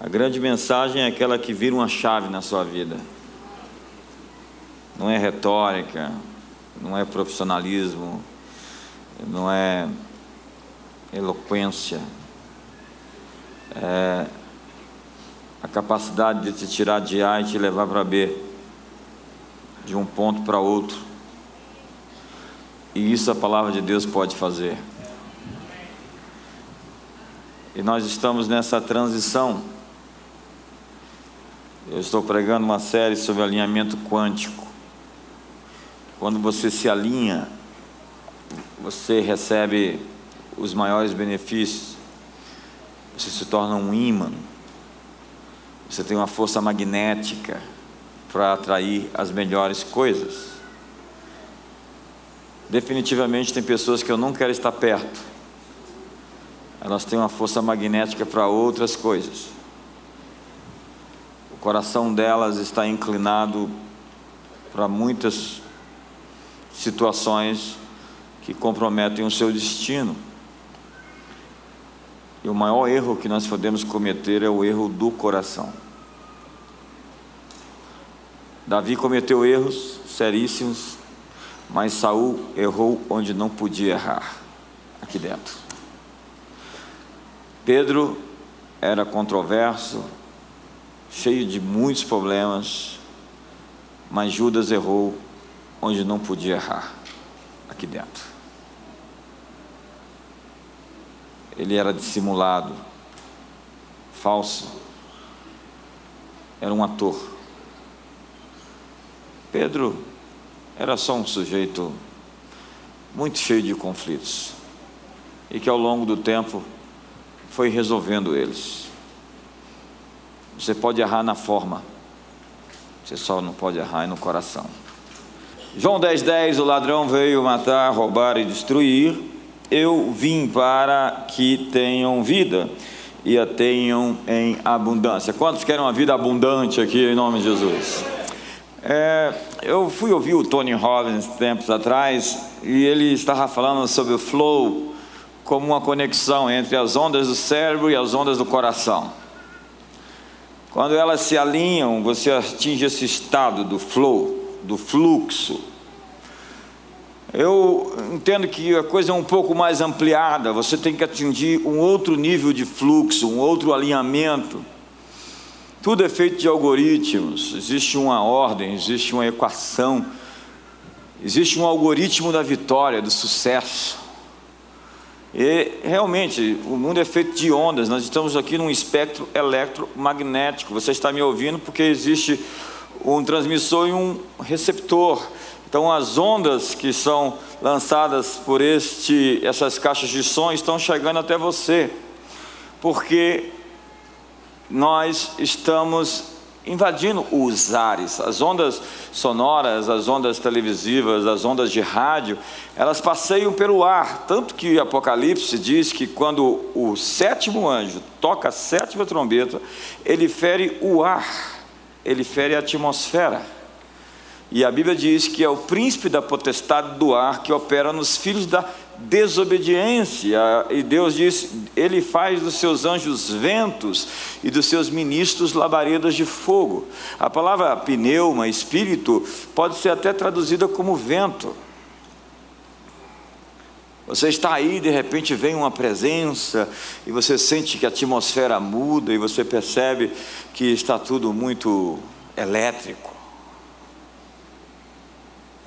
A grande mensagem é aquela que vira uma chave na sua vida. Não é retórica, não é profissionalismo, não é eloquência. É a capacidade de te tirar de A e te levar para B, de um ponto para outro. E isso a palavra de Deus pode fazer. E nós estamos nessa transição. Eu estou pregando uma série sobre alinhamento quântico. Quando você se alinha, você recebe os maiores benefícios. Você se torna um ímã. Você tem uma força magnética para atrair as melhores coisas. Definitivamente tem pessoas que eu não quero estar perto. Elas têm uma força magnética para outras coisas. Coração delas está inclinado para muitas situações que comprometem o seu destino. E o maior erro que nós podemos cometer é o erro do coração. Davi cometeu erros seríssimos, mas Saul errou onde não podia errar, aqui dentro. Pedro era controverso, cheio de muitos problemas, mas Judas errou onde não podia errar, aqui dentro. Ele era dissimulado, falso, era um ator. Pedro era só um sujeito muito cheio de conflitos e que ao longo do tempo foi resolvendo eles. Você pode errar na forma, você só não pode errar no coração. João 10,10: 10, o ladrão veio matar, roubar e destruir. Eu vim para que tenham vida e a tenham em abundância. Quantos querem uma vida abundante aqui em nome de Jesus? É, eu fui ouvir o Tony Robbins tempos atrás e ele estava falando sobre o flow como uma conexão entre as ondas do cérebro e as ondas do coração. Quando elas se alinham, você atinge esse estado do flow, do fluxo. Eu entendo que a coisa é um pouco mais ampliada, você tem que atingir um outro nível de fluxo, um outro alinhamento. Tudo é feito de algoritmos, existe uma ordem, existe uma equação, existe um algoritmo da vitória, do sucesso. E realmente, o mundo é feito de ondas, nós estamos aqui num espectro eletromagnético. Você está me ouvindo porque existe um transmissor e um receptor. Então, as ondas que são lançadas por este, essas caixas de som estão chegando até você, porque nós estamos invadindo os ares. As ondas sonoras, as ondas televisivas, as ondas de rádio, elas passeiam pelo ar. Tanto que Apocalipse diz que quando o sétimo anjo toca a sétima trombeta, ele fere o ar, ele fere a atmosfera. E a Bíblia diz que é o príncipe da potestade do ar que opera nos filhos da desobediência. E Deus diz: Ele faz dos seus anjos ventos e dos seus ministros labaredas de fogo. A palavra pneuma, espírito, pode ser até traduzida como vento. Você está aí, de repente vem uma presença e você sente que a atmosfera muda e você percebe que está tudo muito elétrico.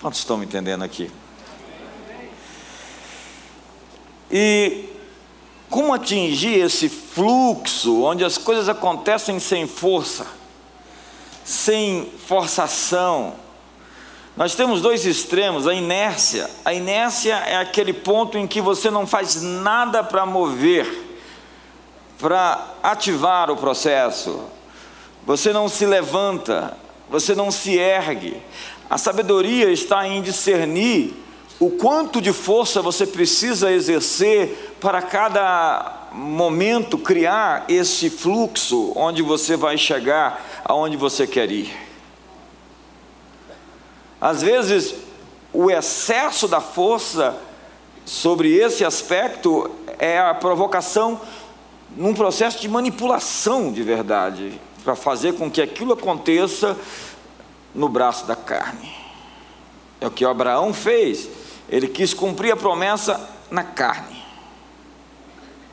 Quantos estão me entendendo aqui? E como atingir esse fluxo onde as coisas acontecem sem força, sem forçação? Nós temos dois extremos, a inércia. A inércia é aquele ponto em que você não faz nada para mover, para ativar o processo. Você não se levanta, você não se ergue. A sabedoria está em discernir o quanto de força você precisa exercer para cada momento criar esse fluxo onde você vai chegar aonde você quer ir. Às vezes, o excesso da força sobre esse aspecto é a provocação num processo de manipulação de verdade, para fazer com que aquilo aconteça no braço da carne. É o que Abraão fez. Ele quis cumprir a promessa na carne,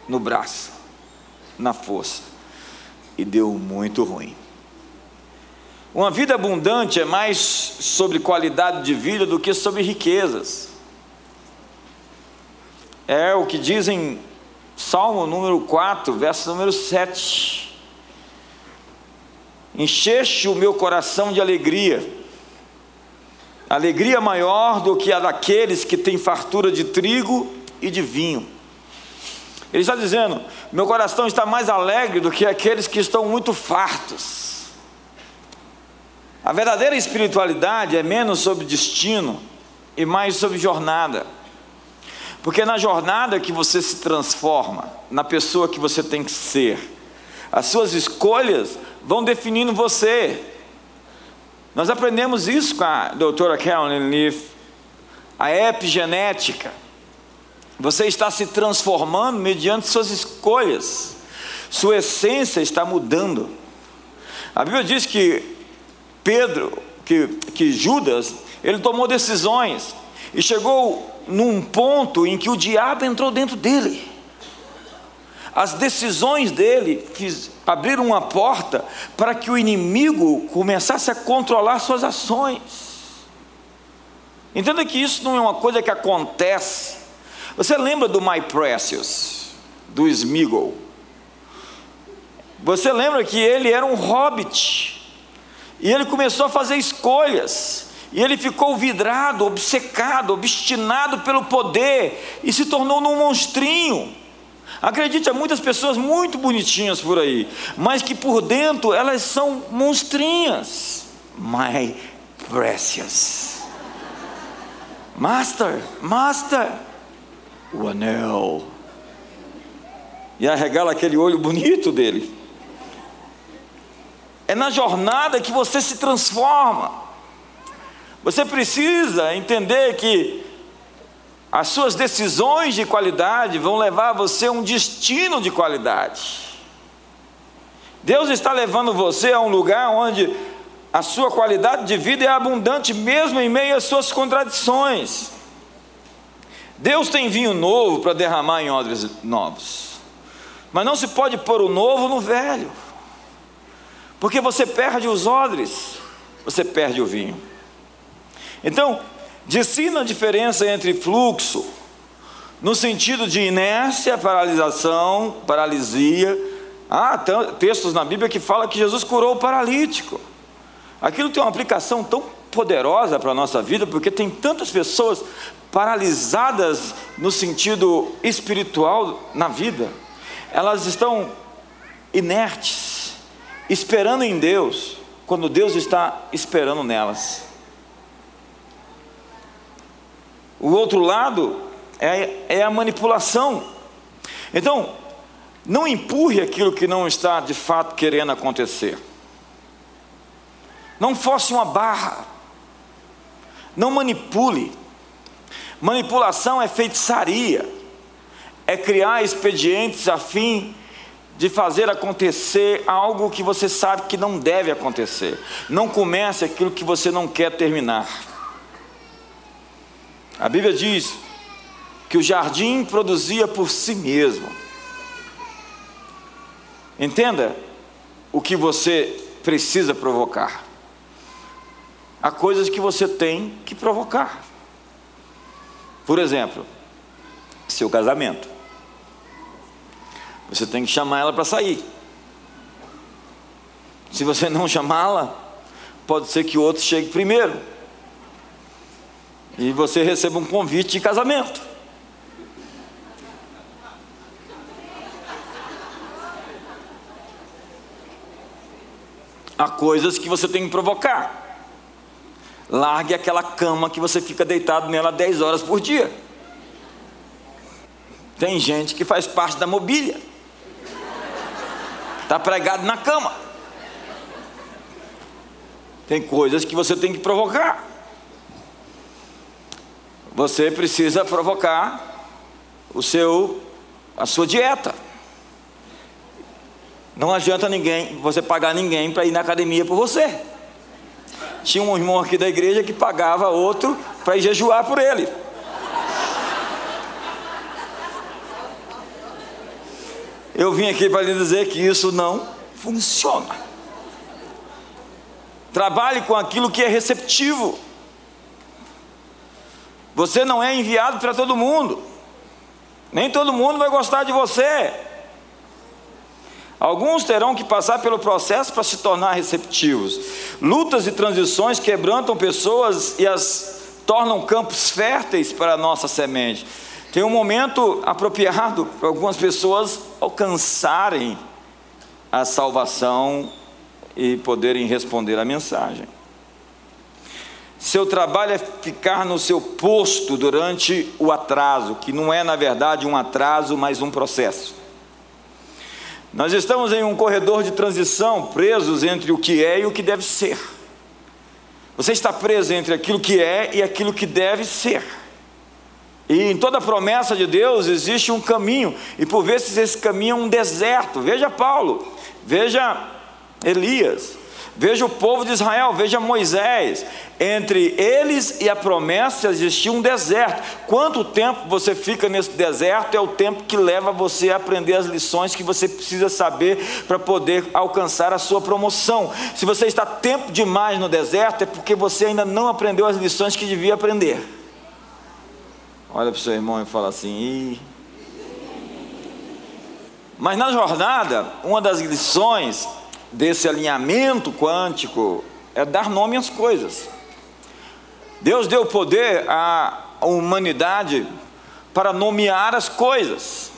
no braço, na força. E deu muito ruim. Uma vida abundante é mais sobre qualidade de vida do que sobre riquezas. É o que dizem Salmo número 4, verso número 7. Encheste o meu coração de alegria, alegria maior do que a daqueles que têm fartura de trigo e de vinho. Ele está dizendo: meu coração está mais alegre do que aqueles que estão muito fartos. A verdadeira espiritualidade é menos sobre destino e mais sobre jornada. Porque é na jornada que você se transforma, na pessoa que você tem que ser. As suas escolhas vão definindo você. Nós aprendemos isso com a doutora Carolyn Leaf, a epigenética. Você está se transformando mediante suas escolhas. Sua essência está mudando. A Bíblia diz que Pedro, que, que Judas, ele tomou decisões e chegou num ponto em que o diabo entrou dentro dele. As decisões dele abriram uma porta para que o inimigo começasse a controlar suas ações. Entenda que isso não é uma coisa que acontece. Você lembra do My Precious, do Smigol? Você lembra que ele era um hobbit e ele começou a fazer escolhas e ele ficou vidrado, obcecado, obstinado pelo poder e se tornou num monstrinho. Acredite, há muitas pessoas muito bonitinhas por aí, mas que por dentro elas são monstrinhas. My precious. Master, master, o anel. E arregala aquele olho bonito dele. É na jornada que você se transforma. Você precisa entender que as suas decisões de qualidade vão levar você a um destino de qualidade. Deus está levando você a um lugar onde a sua qualidade de vida é abundante, mesmo em meio às suas contradições. Deus tem vinho novo para derramar em odres novos, mas não se pode pôr o novo no velho, porque você perde os odres, você perde o vinho. Então, discina a diferença entre fluxo, no sentido de inércia, paralisação, paralisia. Há textos na Bíblia que falam que Jesus curou o paralítico. Aquilo tem uma aplicação tão poderosa para a nossa vida, porque tem tantas pessoas paralisadas no sentido espiritual na vida. Elas estão inertes, esperando em Deus, quando Deus está esperando nelas. O outro lado é, é a manipulação. Então, não empurre aquilo que não está de fato querendo acontecer. Não force uma barra. Não manipule. Manipulação é feitiçaria. É criar expedientes a fim de fazer acontecer algo que você sabe que não deve acontecer. Não comece aquilo que você não quer terminar. A Bíblia diz que o jardim produzia por si mesmo. Entenda o que você precisa provocar. Há coisas que você tem que provocar. Por exemplo, seu casamento. Você tem que chamar ela para sair. Se você não chamá-la, pode ser que o outro chegue primeiro e você receba um convite de casamento. Há coisas que você tem que provocar. Largue aquela cama que você fica deitado nela 10 horas por dia. Tem gente que faz parte da mobília. Está pregado na cama. Tem coisas que você tem que provocar você precisa provocar o seu a sua dieta. Não adianta ninguém, você pagar ninguém para ir na academia por você. Tinha um irmão aqui da igreja que pagava outro para ir jejuar por ele. Eu vim aqui para lhe dizer que isso não funciona. Trabalhe com aquilo que é receptivo. Você não é enviado para todo mundo. Nem todo mundo vai gostar de você. Alguns terão que passar pelo processo para se tornar receptivos. Lutas e transições quebrantam pessoas e as tornam campos férteis para a nossa semente. Tem um momento apropriado para algumas pessoas alcançarem a salvação e poderem responder a mensagem. Seu trabalho é ficar no seu posto durante o atraso, que não é na verdade um atraso, mas um processo. Nós estamos em um corredor de transição, presos entre o que é e o que deve ser. Você está preso entre aquilo que é e aquilo que deve ser. E em toda promessa de Deus existe um caminho, e por vezes esse caminho é um deserto. Veja Paulo, veja Elias, veja o povo de Israel, veja Moisés. Entre eles e a promessa existia um deserto. Quanto tempo você fica nesse deserto é o tempo que leva você a aprender as lições que você precisa saber para poder alcançar a sua promoção. Se você está tempo demais no deserto, é porque você ainda não aprendeu as lições que devia aprender. Olha para o seu irmão e fala assim: Ih. Mas na jornada, uma das lições desse alinhamento quântico é dar nome às coisas. Deus deu poder à humanidade para nomear as coisas,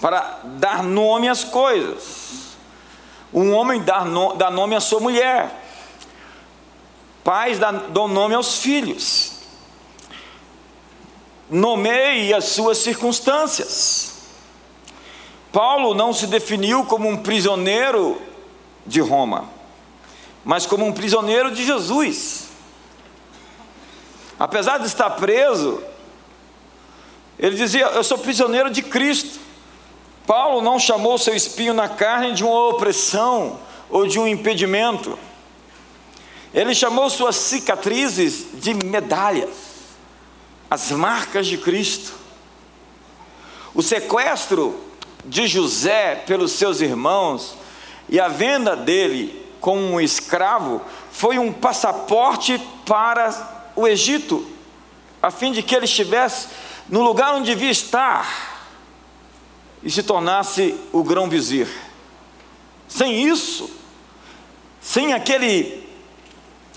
para dar nome às coisas. Um homem dá, no, dá nome à sua mulher, pais dão nome aos filhos nomeie as suas circunstâncias. Paulo não se definiu como um prisioneiro de Roma, mas como um prisioneiro de Jesus. Apesar de estar preso, ele dizia: Eu sou prisioneiro de Cristo. Paulo não chamou seu espinho na carne de uma opressão ou de um impedimento. Ele chamou suas cicatrizes de medalhas as marcas de Cristo. O sequestro de José pelos seus irmãos e a venda dele como um escravo foi um passaporte para o Egito, a fim de que ele estivesse no lugar onde devia estar e se tornasse o grão-vizir. Sem isso, sem aquele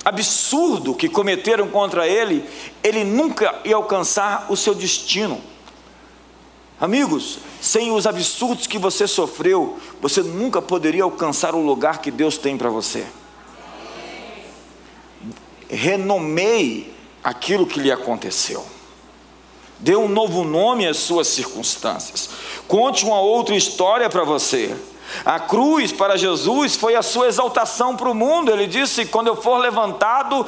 absurdo que cometeram contra ele, ele nunca ia alcançar o seu destino. Amigos, sem os absurdos que você sofreu, você nunca poderia alcançar o lugar que Deus tem para você. Renomeie aquilo que lhe aconteceu. Dê um novo nome às suas circunstâncias. Conte uma outra história para você. A cruz para Jesus foi a sua exaltação para o mundo. Ele disse: Quando eu for levantado,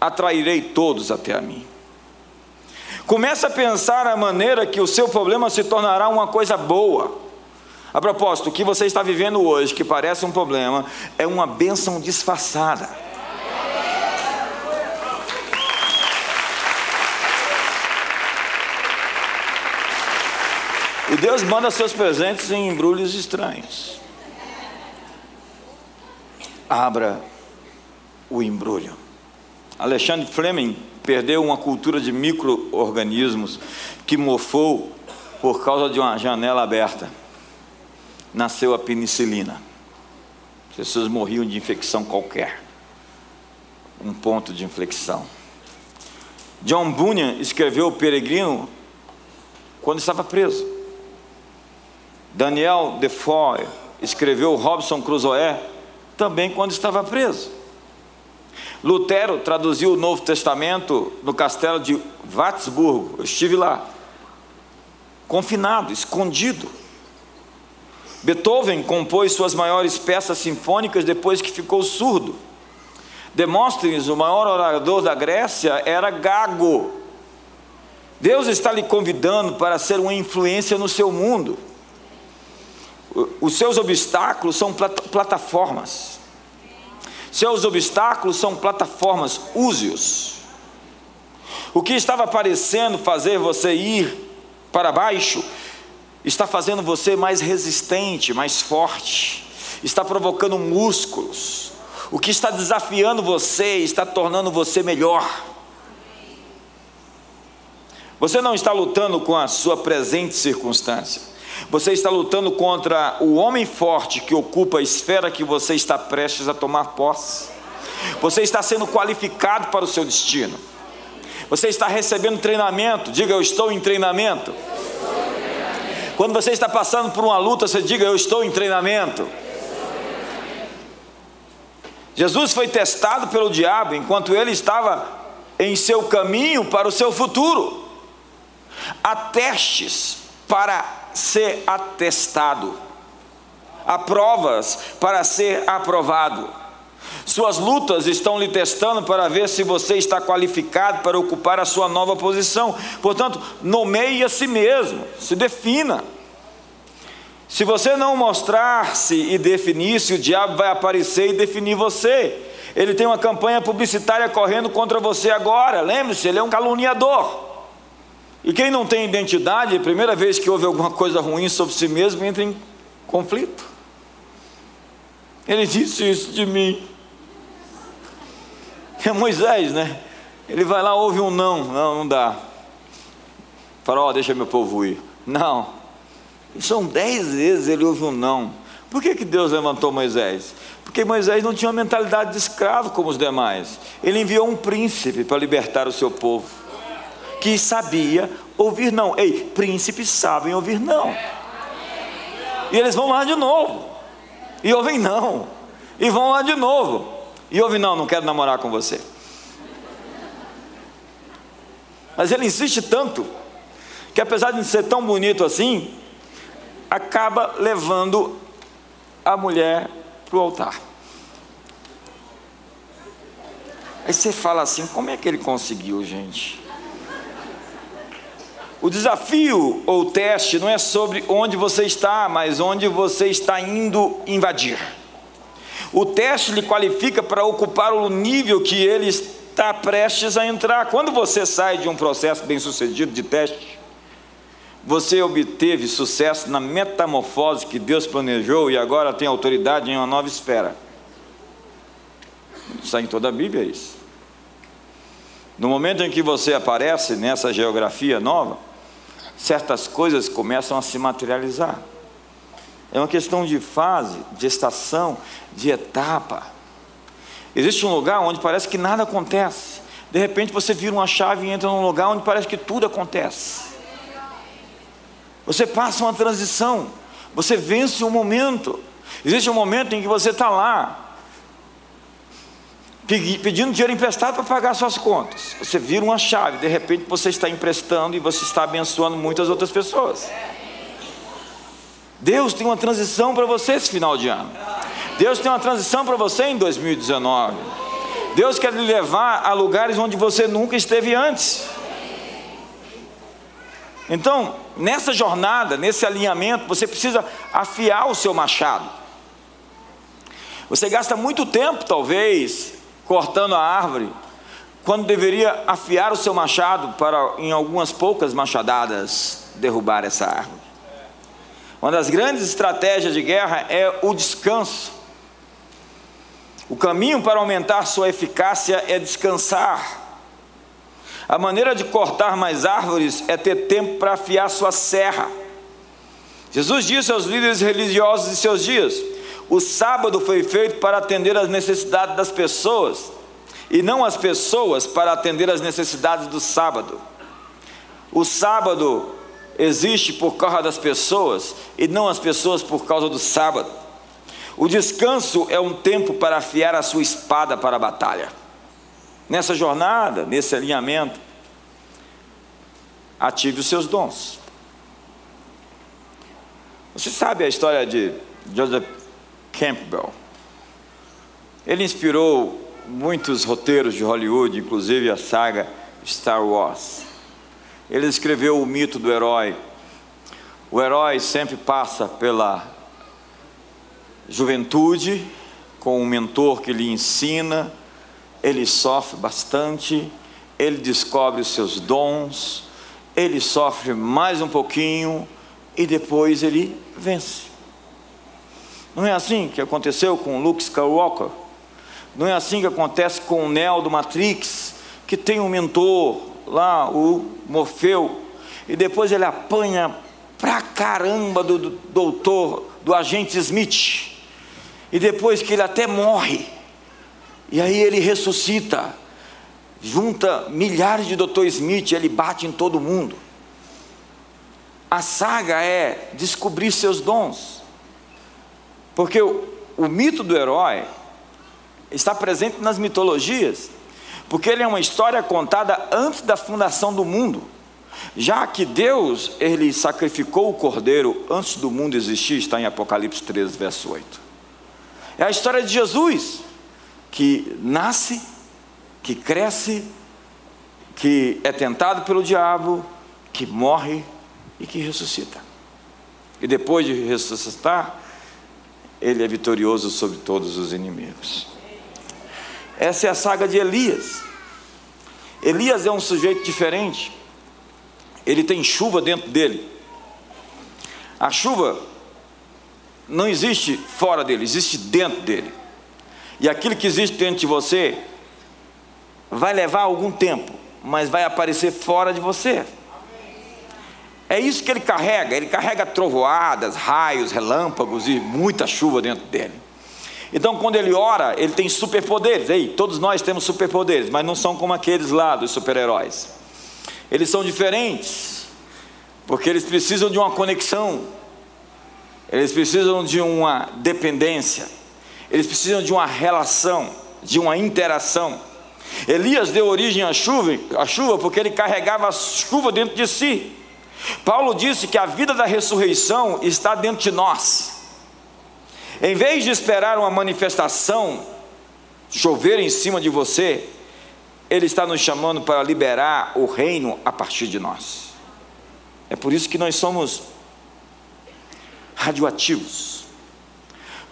atrairei todos até a mim. Comece a pensar a maneira que o seu problema se tornará uma coisa boa. A propósito, o que você está vivendo hoje, que parece um problema, é uma bênção disfarçada. E Deus manda seus presentes em embrulhos estranhos abra o embrulho. Alexandre Fleming perdeu uma cultura de micro-organismos que mofou por causa de uma janela aberta. Nasceu a penicilina. As pessoas morriam de infecção qualquer. Um ponto de inflexão. John Bunyan escreveu O Peregrino quando estava preso. Daniel Defoe escreveu Robson Crusoe também quando estava preso. Lutero traduziu o Novo Testamento no castelo de Watzburgo. Eu estive lá, confinado, escondido. Beethoven compôs suas maiores peças sinfônicas depois que ficou surdo. Demóstenes, o maior orador da Grécia, era gago. Deus está lhe convidando para ser uma influência no seu mundo. Os seus obstáculos são plataformas. Seus obstáculos são plataformas, use-os. O que estava parecendo fazer você ir para baixo, está fazendo você mais resistente, mais forte, está provocando músculos. O que está desafiando você está tornando você melhor. Você não está lutando com a sua presente circunstância. Você está lutando contra o homem forte que ocupa a esfera que você está prestes a tomar posse. Você está sendo qualificado para o seu destino. Você está recebendo treinamento. Diga, eu estou em treinamento. Quando você está passando por uma luta, você diga, eu estou em treinamento. Jesus foi testado pelo diabo enquanto ele estava em seu caminho para o seu futuro. Há testes para ser atestado, há provas para ser aprovado. Suas lutas estão lhe testando para ver se você está qualificado para ocupar a sua nova posição. Portanto, nomeie a si mesmo, se defina. Se você não mostrar-se e definir-se, o diabo vai aparecer e definir você. Ele tem uma campanha publicitária correndo contra você agora. Lembre-se, ele é um caluniador. E quem não tem identidade, a primeira vez que ouve alguma coisa ruim sobre si mesmo, entra em conflito. Ele disse isso de mim. É Moisés, né? Ele vai lá, ouve um não, não, não dá. Fala, ó, oh, deixa meu povo ir. Não. São dez vezes ele ouve um não. Por que, que Deus levantou Moisés? Porque Moisés não tinha uma mentalidade de escravo como os demais. Ele enviou um príncipe para libertar o seu povo que sabia ouvir não. Ei, príncipes sabem ouvir não. E eles vão lá de novo. E ouvem não. E vão lá de novo. E ouvem não, não quero namorar com você. Mas ele insiste tanto que apesar de ser tão bonito assim, acaba levando a mulher para o altar. Aí você fala assim: como é que ele conseguiu, gente? O desafio ou teste não é sobre onde você está, mas onde você está indo invadir. O teste lhe qualifica para ocupar o nível que ele está prestes a entrar. Quando você sai de um processo bem sucedido de teste, você obteve sucesso na metamorfose que Deus planejou e agora tem autoridade em uma nova esfera. Está em toda a Bíblia isso. No momento em que você aparece nessa geografia nova, certas coisas começam a se materializar. É uma questão de fase, de estação, de etapa. Existe um lugar onde parece que nada acontece. De repente você vira uma chave e entra num lugar onde parece que tudo acontece. Você passa uma transição, você vence um momento. Existe um momento em que você está lá, pedindo dinheiro emprestado para pagar suas contas. Você vira uma chave, de repente você está emprestando e você está abençoando muitas outras pessoas. Deus tem uma transição para você esse final de ano. Deus tem uma transição para você em 2019. Deus quer lhe levar a lugares onde você nunca esteve antes. Então, nessa jornada, nesse alinhamento, você precisa afiar o seu machado. Você gasta muito tempo, talvez, cortando a árvore, quando deveria afiar o seu machado para, em algumas poucas machadadas, derrubar essa árvore. Uma das grandes estratégias de guerra é o descanso. O caminho para aumentar sua eficácia é descansar. A maneira de cortar mais árvores é ter tempo para afiar sua serra. Jesus disse aos líderes religiosos de seus dias: o sábado foi feito para atender às necessidades das pessoas e não as pessoas para atender às necessidades do sábado. O sábado existe por causa das pessoas e não as pessoas por causa do sábado. O descanso é um tempo para afiar a sua espada para a batalha. Nessa jornada, nesse alinhamento, ative os seus dons. Você sabe a história de Joseph Campbell. Ele inspirou muitos roteiros de Hollywood, inclusive a saga Star Wars. Ele escreveu o mito do herói. O herói sempre passa pela juventude, com um mentor que lhe ensina, ele sofre bastante, ele descobre os seus dons, ele sofre mais um pouquinho e depois ele vence. Não é assim que aconteceu com Luke Skywalker? Não é assim que acontece com o Neo do Matrix, que tem um mentor lá, o Morfeu, e depois ele apanha pra caramba do, do doutor, do agente Smith, e depois que ele até morre, e aí ele ressuscita, junta milhares de doutor Smith, ele bate em todo mundo. A saga é descobrir seus dons, porque o, o mito do herói está presente nas mitologias, porque ele é uma história contada antes da fundação do mundo. Já que Deus, ele sacrificou o cordeiro antes do mundo existir, está em Apocalipse 13, verso 8. É a história de Jesus, que nasce, que cresce, que é tentado pelo diabo, que morre e que ressuscita. E depois de ressuscitar, ele é vitorioso sobre todos os inimigos. Essa é a saga de Elias. Elias é um sujeito diferente. Ele tem chuva dentro dele. A chuva não existe fora dele, existe dentro dele. E aquilo que existe dentro de você vai levar algum tempo, mas vai aparecer fora de você. É isso que ele carrega. Ele carrega trovoadas, raios, relâmpagos e muita chuva dentro dele. Então, quando ele ora, ele tem superpoderes. Ei, todos nós temos superpoderes, mas não são como aqueles lá dos super-heróis. Eles são diferentes, porque eles precisam de uma conexão, eles precisam de uma dependência, eles precisam de uma relação, de uma interação. Elias deu origem à chuva, à chuva porque ele carregava a chuva dentro de si. Paulo disse que a vida da ressurreição está dentro de nós. Em vez de esperar uma manifestação chover em cima de você, Ele está nos chamando para liberar o reino a partir de nós. É por isso que nós somos radioativos.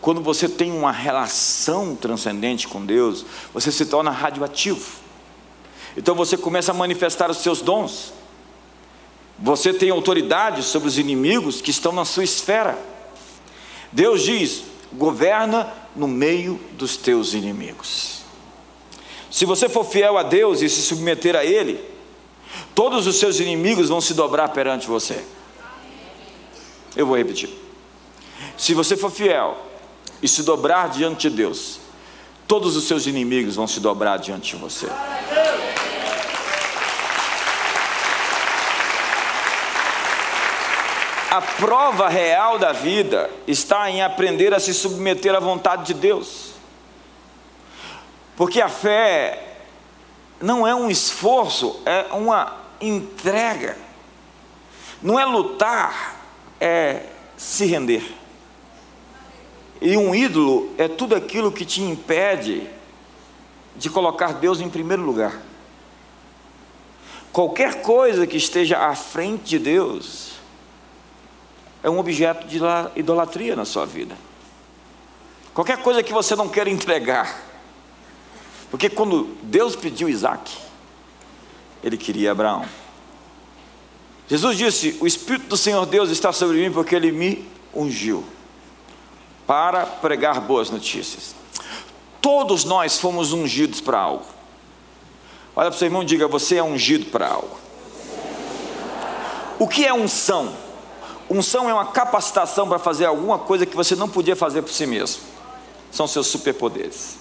Quando você tem uma relação transcendente com Deus, você se torna radioativo. Então você começa a manifestar os seus dons. Você tem autoridade sobre os inimigos que estão na sua esfera. Deus diz: governa no meio dos teus inimigos. Se você for fiel a Deus e se submeter a Ele, todos os seus inimigos vão se dobrar perante você. Eu vou repetir. Se você for fiel e se dobrar diante de Deus, todos os seus inimigos vão se dobrar diante de você. A prova real da vida está em aprender a se submeter à vontade de Deus. Porque a fé não é um esforço, é uma entrega. Não é lutar, é se render. E um ídolo é tudo aquilo que te impede de colocar Deus em primeiro lugar. Qualquer coisa que esteja à frente de Deus é um objeto de idolatria na sua vida. Qualquer coisa que você não queira entregar. Porque quando Deus pediu Isaac, ele queria Abraão. Jesus disse: O Espírito do Senhor Deus está sobre mim porque ele me ungiu para pregar boas notícias. Todos nós fomos ungidos para algo. Olha para o seu irmão e diga: Você é ungido para algo. O que é unção? Unção é uma capacitação para fazer alguma coisa que você não podia fazer por si mesmo. São seus superpoderes.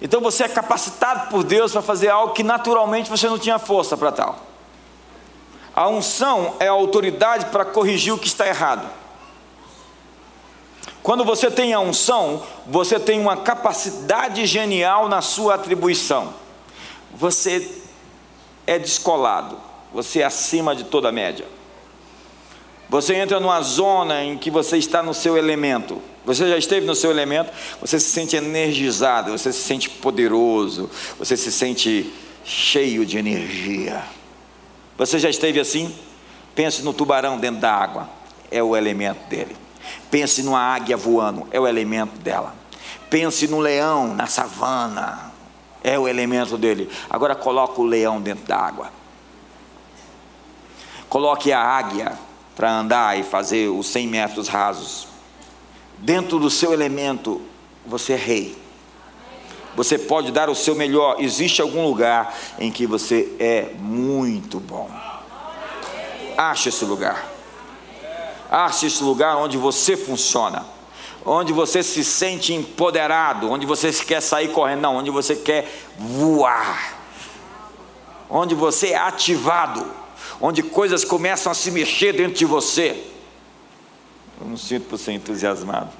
Então você é capacitado por Deus para fazer algo que naturalmente você não tinha força para tal. A unção é a autoridade para corrigir o que está errado. Quando você tem a unção, você tem uma capacidade genial na sua atribuição. Você é descolado, você é acima de toda a média. Você entra numa zona em que você está no seu elemento. Você já esteve no seu elemento, você se sente energizado, você se sente poderoso, você se sente cheio de energia. Você já esteve assim? Pense no tubarão dentro da água, é o elemento dele. Pense numa águia voando, é o elemento dela. Pense no leão na savana, é o elemento dele. Agora coloque o leão dentro da água. Coloque a águia para andar e fazer os 100 metros rasos. Dentro do seu elemento, você é rei. Você pode dar o seu melhor. Existe algum lugar em que você é muito bom. Ache esse lugar. Ache esse lugar onde você funciona. Onde você se sente empoderado. Onde você quer sair correndo. Não, onde você quer voar. Onde você é ativado. Onde coisas começam a se mexer dentro de você. Eu não sinto por ser entusiasmado.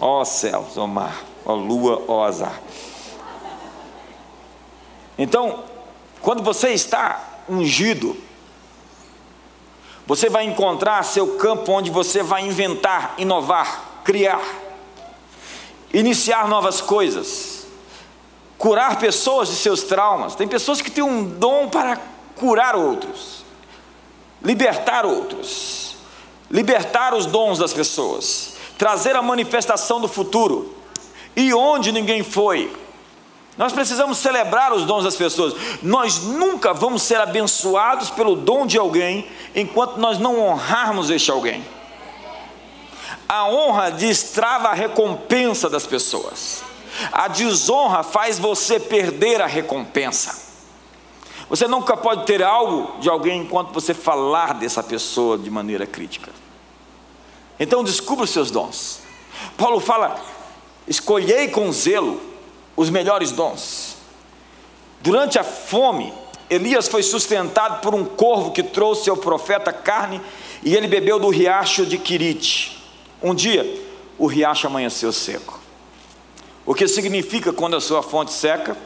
Ó oh, céus, ó oh, mar ó lua, ó azar. Então, quando você está ungido, você vai encontrar seu campo onde você vai inventar, inovar, criar, iniciar novas coisas, curar pessoas de seus traumas. Tem pessoas que têm um dom para curar outros, libertar outros, libertar os dons das pessoas, trazer a manifestação do futuro e onde ninguém foi. Nós precisamos celebrar os dons das pessoas. Nós nunca vamos ser abençoados pelo dom de alguém enquanto nós não honrarmos este alguém. A honra destrava a recompensa das pessoas. A desonra faz você perder a recompensa. Você nunca pode ter algo de alguém enquanto você falar dessa pessoa de maneira crítica. Então descubra os seus dons. Paulo fala: Escolhei com zelo os melhores dons. Durante a fome, Elias foi sustentado por um corvo que trouxe ao profeta carne e ele bebeu do riacho de Quirite. Um dia, o riacho amanheceu seco. O que significa quando a sua fonte seca?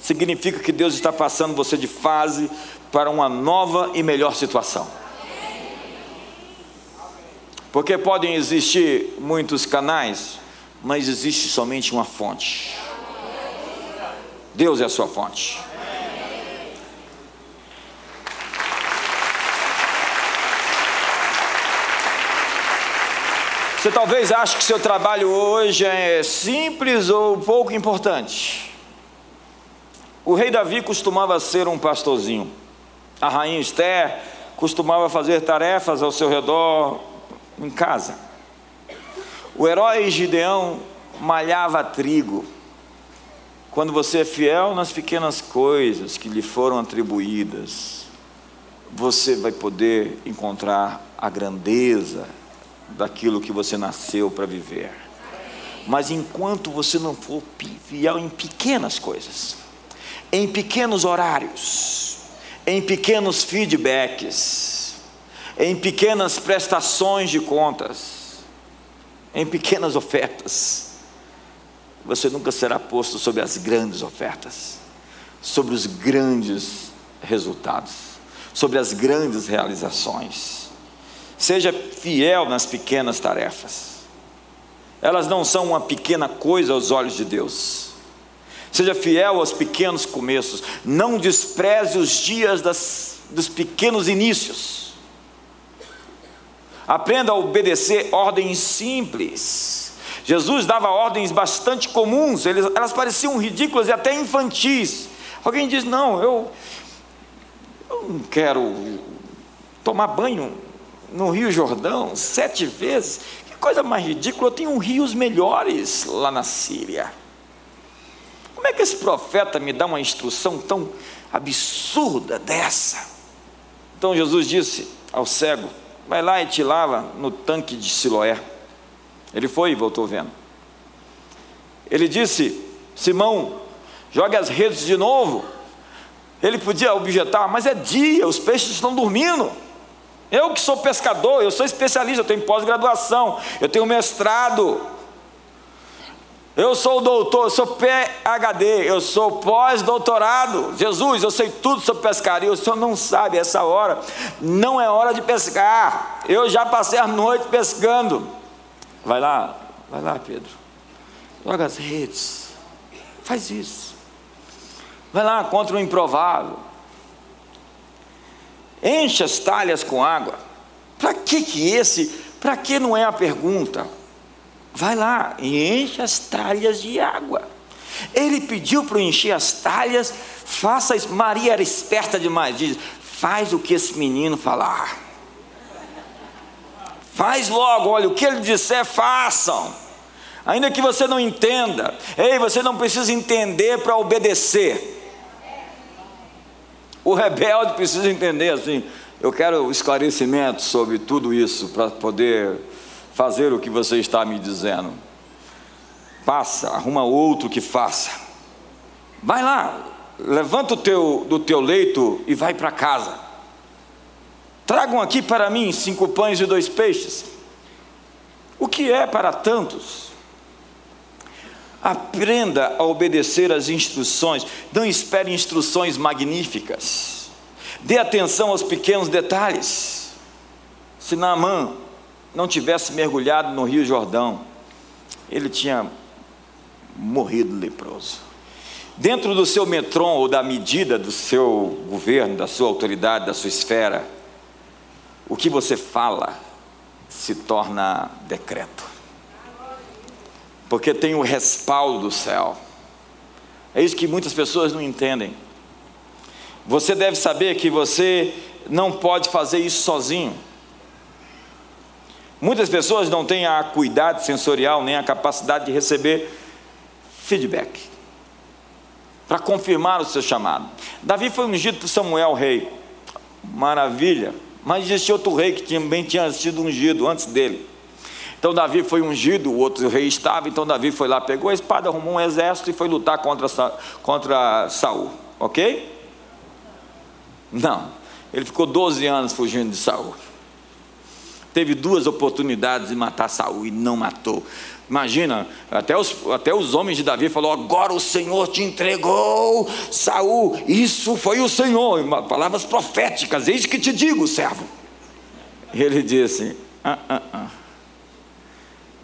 Significa que Deus está passando você de fase para uma nova e melhor situação. Porque podem existir muitos canais mas existe somente uma fonte. Deus é a sua fonte. Você talvez ache que seu trabalho hoje é simples ou pouco importante. O rei Davi costumava ser um pastorzinho. A rainha Esther costumava fazer tarefas ao seu redor em casa. O herói Gideão malhava trigo. Quando você é fiel nas pequenas coisas que lhe foram atribuídas, você vai poder encontrar a grandeza daquilo que você nasceu para viver. Mas enquanto você não for fiel em pequenas coisas, em pequenos horários, em pequenos feedbacks, em pequenas prestações de contas, em pequenas ofertas, você nunca será posto sobre as grandes ofertas, sobre os grandes resultados, sobre as grandes realizações. Seja fiel nas pequenas tarefas, elas não são uma pequena coisa aos olhos de Deus. Seja fiel aos pequenos começos, não despreze os dias das, dos pequenos inícios. Aprenda a obedecer ordens simples. Jesus dava ordens bastante comuns, elas pareciam ridículas e até infantis. Alguém diz: Não, eu, eu não quero tomar banho no Rio Jordão sete vezes. Que coisa mais ridícula, eu tenho rios melhores lá na Síria. Como é que esse profeta me dá uma instrução tão absurda dessa? Então Jesus disse ao cego: vai lá e te lava no tanque de Siloé. Ele foi e voltou vendo. Ele disse: Simão, jogue as redes de novo. Ele podia objetar, mas é dia, os peixes estão dormindo. Eu que sou pescador, eu sou especialista, eu tenho pós-graduação, eu tenho mestrado. Eu sou doutor, eu sou PhD, eu sou pós-doutorado. Jesus, eu sei tudo sobre pescaria. O senhor não sabe, essa hora não é hora de pescar. Eu já passei a noite pescando. Vai lá, vai lá, Pedro. Joga as redes. Faz isso. Vai lá contra o improvável. Enche as talhas com água. Para que que esse Para que não é a pergunta? Vai lá e enche as talhas de água. Ele pediu para encher as talhas, faça isso. Maria era esperta demais, diz: faz o que esse menino falar. Faz logo, olha, o que ele disser, façam. Ainda que você não entenda, ei, você não precisa entender para obedecer. O rebelde precisa entender assim. Eu quero esclarecimento sobre tudo isso para poder fazer o que você está me dizendo. Passa, arruma outro que faça. Vai lá, levanta o teu, do teu leito e vai para casa. Tragam aqui para mim cinco pães e dois peixes. O que é para tantos? Aprenda a obedecer às instruções, não espere instruções magníficas. Dê atenção aos pequenos detalhes. Se não tivesse mergulhado no Rio Jordão, ele tinha morrido leproso. Dentro do seu metron ou da medida do seu governo, da sua autoridade, da sua esfera, o que você fala se torna decreto porque tem o respaldo do céu. É isso que muitas pessoas não entendem. Você deve saber que você não pode fazer isso sozinho. Muitas pessoas não têm a acuidade sensorial nem a capacidade de receber feedback para confirmar o seu chamado. Davi foi ungido por Samuel, rei. Maravilha. Mas existia outro rei que também tinha sido ungido antes dele. Então Davi foi ungido, o outro rei estava, então Davi foi lá, pegou a espada, arrumou um exército e foi lutar contra, contra Saul. Ok? Não. Ele ficou 12 anos fugindo de Saul. Teve duas oportunidades de matar Saul e não matou. Imagina, até os, até os homens de Davi falaram: agora o Senhor te entregou, Saul. Isso foi o Senhor. Palavras proféticas, eis que te digo, servo. Ele disse: ah, ah, ah.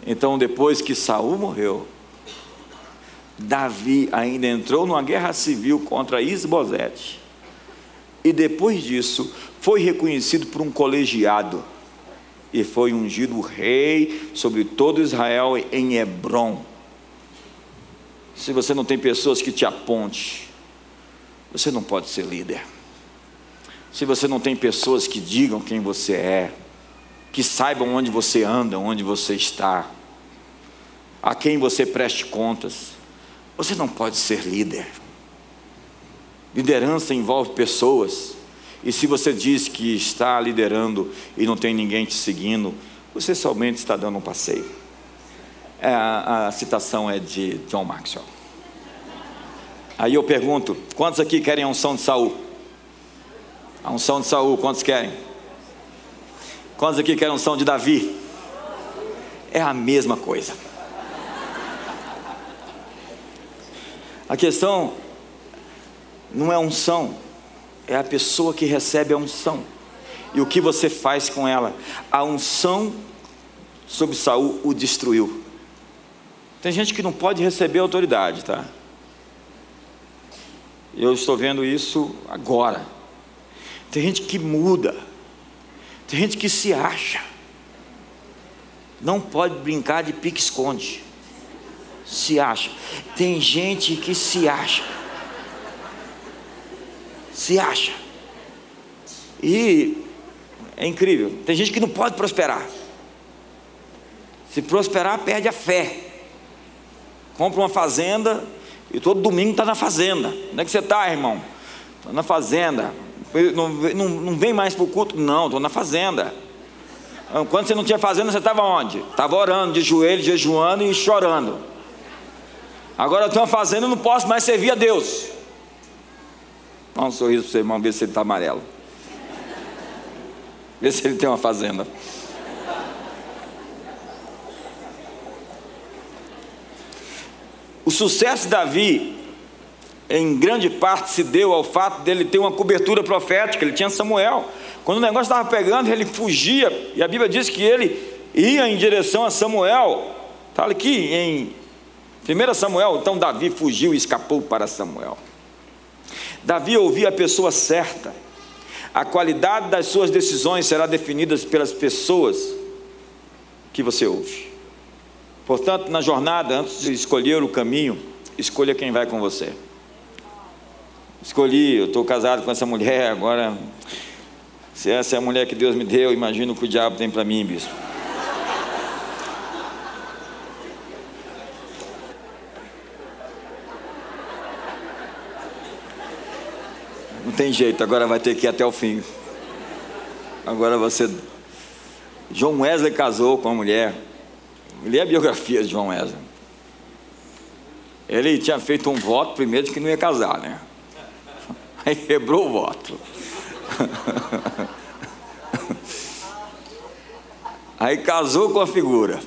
Então, depois que Saul morreu, Davi ainda entrou numa guerra civil contra Isbosete. E depois disso, foi reconhecido por um colegiado e foi ungido rei sobre todo Israel em Hebron. Se você não tem pessoas que te aponte, você não pode ser líder. Se você não tem pessoas que digam quem você é, que saibam onde você anda, onde você está, a quem você preste contas. Você não pode ser líder. Liderança envolve pessoas. E se você diz que está liderando e não tem ninguém te seguindo, você somente está dando um passeio. É, a, a citação é de John Maxwell. Aí eu pergunto: quantos aqui querem a unção de Saul? A unção de Saul, quantos querem? Quantos aqui querem a unção de Davi? É a mesma coisa. A questão não é unção, é a pessoa que recebe a unção. E o que você faz com ela? A unção sobre Saul o destruiu. Tem gente que não pode receber autoridade, tá? Eu estou vendo isso agora. Tem gente que muda. Tem gente que se acha. Não pode brincar de pique-esconde se acha. Tem gente que se acha. Se acha. E é incrível. Tem gente que não pode prosperar. Se prosperar, perde a fé. Compra uma fazenda e todo domingo está na fazenda. Onde é que você está, irmão? Estou na fazenda. Não, não, não vem mais para o culto? Não, estou na fazenda. Quando você não tinha fazenda, você estava onde? Estava orando, de joelho, jejuando e chorando. Agora eu tenho uma fazenda e não posso mais servir a Deus. Dá um sorriso para o seu irmão, ver se ele está amarelo. Vê se ele tem uma fazenda. O sucesso de Davi, em grande parte, se deu ao fato dele ter uma cobertura profética. Ele tinha Samuel. Quando o negócio estava pegando, ele fugia. E a Bíblia diz que ele ia em direção a Samuel. Está aqui em 1 Samuel, então Davi fugiu e escapou para Samuel. Davi ouvia a pessoa certa. A qualidade das suas decisões será definida pelas pessoas que você ouve. Portanto, na jornada, antes de escolher o caminho, escolha quem vai com você. Escolhi, eu estou casado com essa mulher, agora, se essa é a mulher que Deus me deu, imagino o que o diabo tem para mim, bispo. Tem jeito, agora vai ter que ir até o fim. Agora você. João Wesley casou com a mulher. Lê a biografia de João Wesley. Ele tinha feito um voto primeiro de que não ia casar, né? Aí quebrou o voto. Aí casou com a figura.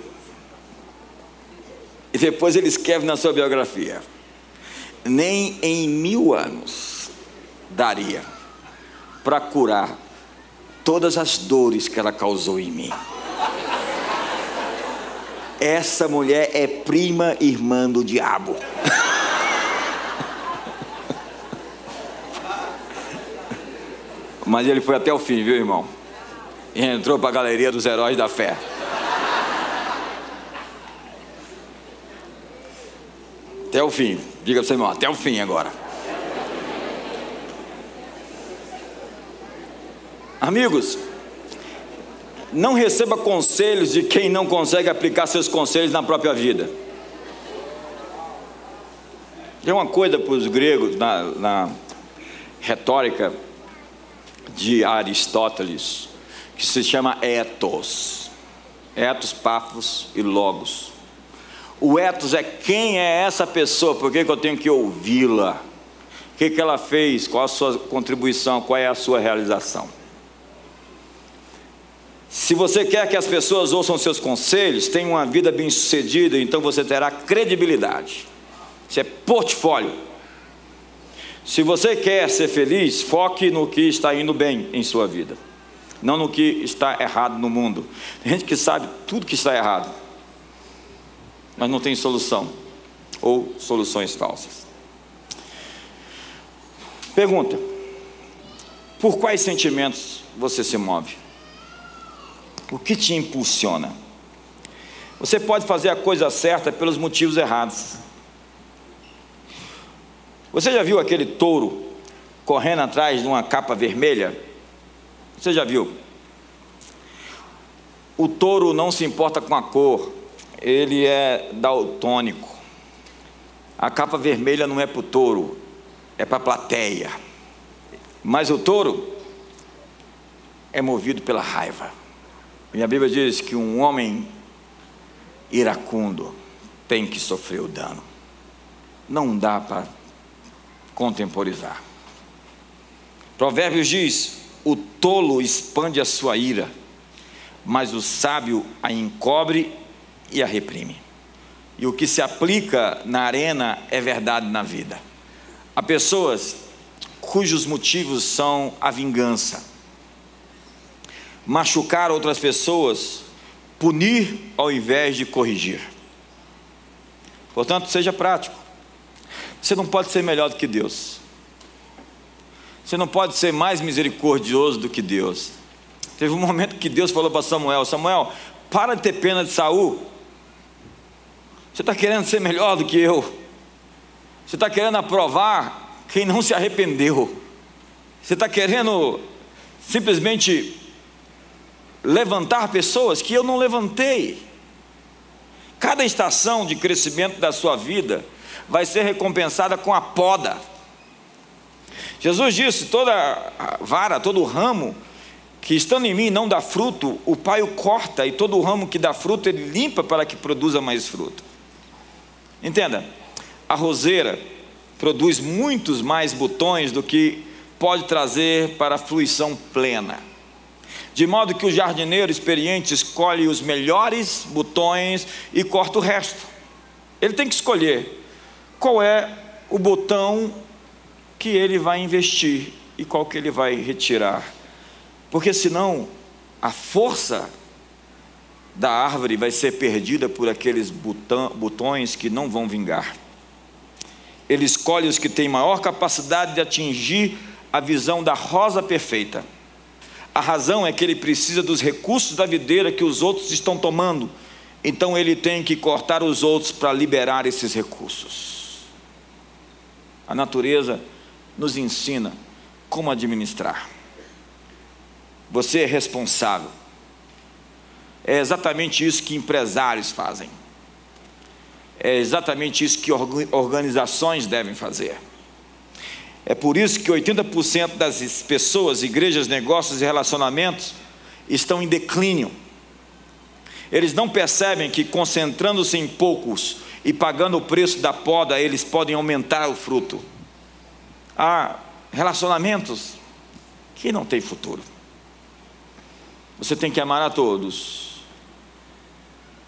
E depois ele escreve na sua biografia: Nem em mil anos daria para curar todas as dores que ela causou em mim. Essa mulher é prima irmã do diabo. Mas ele foi até o fim, viu, irmão? E entrou para a galeria dos heróis da fé. Até o fim. Diga para seu irmão, até o fim agora. Amigos, não receba conselhos de quem não consegue aplicar seus conselhos na própria vida. Tem uma coisa para os gregos na, na retórica de Aristóteles que se chama ethos. Ethos, paphos e logos. O ethos é quem é essa pessoa, por que, que eu tenho que ouvi-la? O que, que ela fez? Qual a sua contribuição? Qual é a sua realização? Se você quer que as pessoas ouçam seus conselhos, tenham uma vida bem-sucedida, então você terá credibilidade. Isso é portfólio. Se você quer ser feliz, foque no que está indo bem em sua vida, não no que está errado no mundo. Tem gente que sabe tudo que está errado, mas não tem solução ou soluções falsas. Pergunta: por quais sentimentos você se move? O que te impulsiona? Você pode fazer a coisa certa pelos motivos errados. Você já viu aquele touro correndo atrás de uma capa vermelha? Você já viu? O touro não se importa com a cor, ele é daltônico. A capa vermelha não é para o touro, é para a plateia. Mas o touro é movido pela raiva. Minha Bíblia diz que um homem iracundo tem que sofrer o dano. Não dá para contemporizar. Provérbios diz: o tolo expande a sua ira, mas o sábio a encobre e a reprime. E o que se aplica na arena é verdade na vida. Há pessoas cujos motivos são a vingança, machucar outras pessoas, punir ao invés de corrigir. Portanto, seja prático. Você não pode ser melhor do que Deus. Você não pode ser mais misericordioso do que Deus. Teve um momento que Deus falou para Samuel: Samuel, para de ter pena de Saul. Você está querendo ser melhor do que eu. Você está querendo aprovar quem não se arrependeu. Você está querendo simplesmente levantar pessoas que eu não levantei. Cada estação de crescimento da sua vida vai ser recompensada com a poda. Jesus disse: toda vara, todo ramo que estando em mim não dá fruto, o Pai o corta, e todo ramo que dá fruto ele limpa para que produza mais fruto. Entenda, a roseira produz muitos mais botões do que pode trazer para a fruição plena de modo que o jardineiro experiente escolhe os melhores botões e corta o resto. Ele tem que escolher qual é o botão que ele vai investir e qual que ele vai retirar. Porque senão a força da árvore vai ser perdida por aqueles botões que não vão vingar. Ele escolhe os que têm maior capacidade de atingir a visão da rosa perfeita A razão é que ele precisa dos recursos da videira que os outros estão tomando. Então ele tem que cortar os outros para liberar esses recursos. A natureza nos ensina como administrar. Você é responsável. É exatamente isso que empresários fazem. É exatamente isso que organizações devem fazer. É por isso que 80% das pessoas, igrejas, negócios e relacionamentos estão em declínio. Eles não percebem que concentrando-se em poucos e pagando o preço da poda, eles podem aumentar o fruto. Há relacionamentos que não têm futuro. Você tem que amar a todos,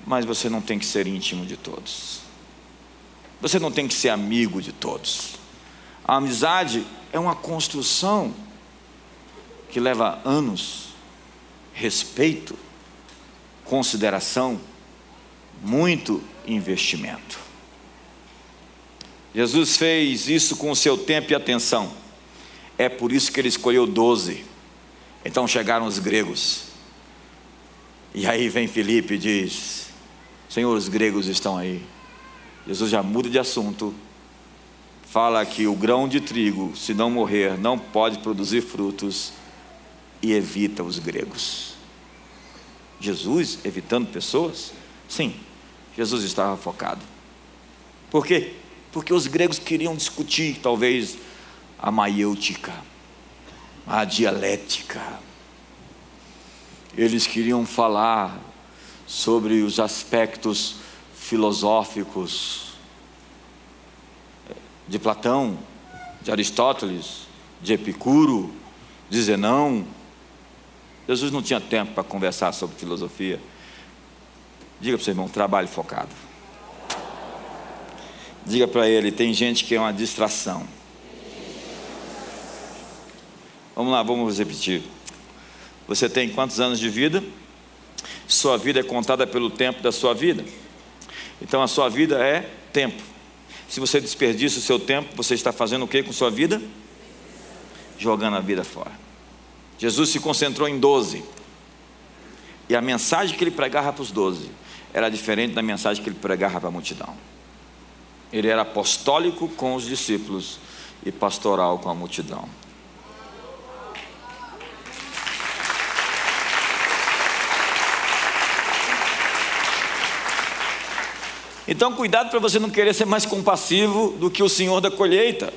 mas você não tem que ser íntimo de todos. Você não tem que ser amigo de todos. A amizade é uma construção que leva anos, respeito, consideração, muito investimento. Jesus fez isso com o seu tempo e atenção. É por isso que ele escolheu doze. Então chegaram os gregos. E aí vem Filipe e diz: Senhor, os gregos estão aí. Jesus já muda de assunto. Fala que o grão de trigo, se não morrer, não pode produzir frutos e evita os gregos. Jesus evitando pessoas? Sim, Jesus estava focado. Por quê? Porque os gregos queriam discutir, talvez, a maiêutica, a dialética. Eles queriam falar sobre os aspectos filosóficos de Platão, de Aristóteles, de Epicuro, de Zenão. Jesus não tinha tempo para conversar sobre filosofia. Diga para o seu irmão, trabalhe focado. Diga para ele, tem gente que é uma distração. Vamos lá, vamos repetir. Você tem quantos anos de vida? Sua vida é contada pelo tempo da sua vida. Então a sua vida é tempo. Se você desperdiça o seu tempo, você está fazendo o que com sua vida? Jogando a vida fora. Jesus se concentrou em doze. E a mensagem que ele pregava para os doze era diferente da mensagem que ele pregava para a multidão. Ele era apostólico com os discípulos e pastoral com a multidão. Então, cuidado para você não querer ser mais compassivo do que o Senhor da colheita.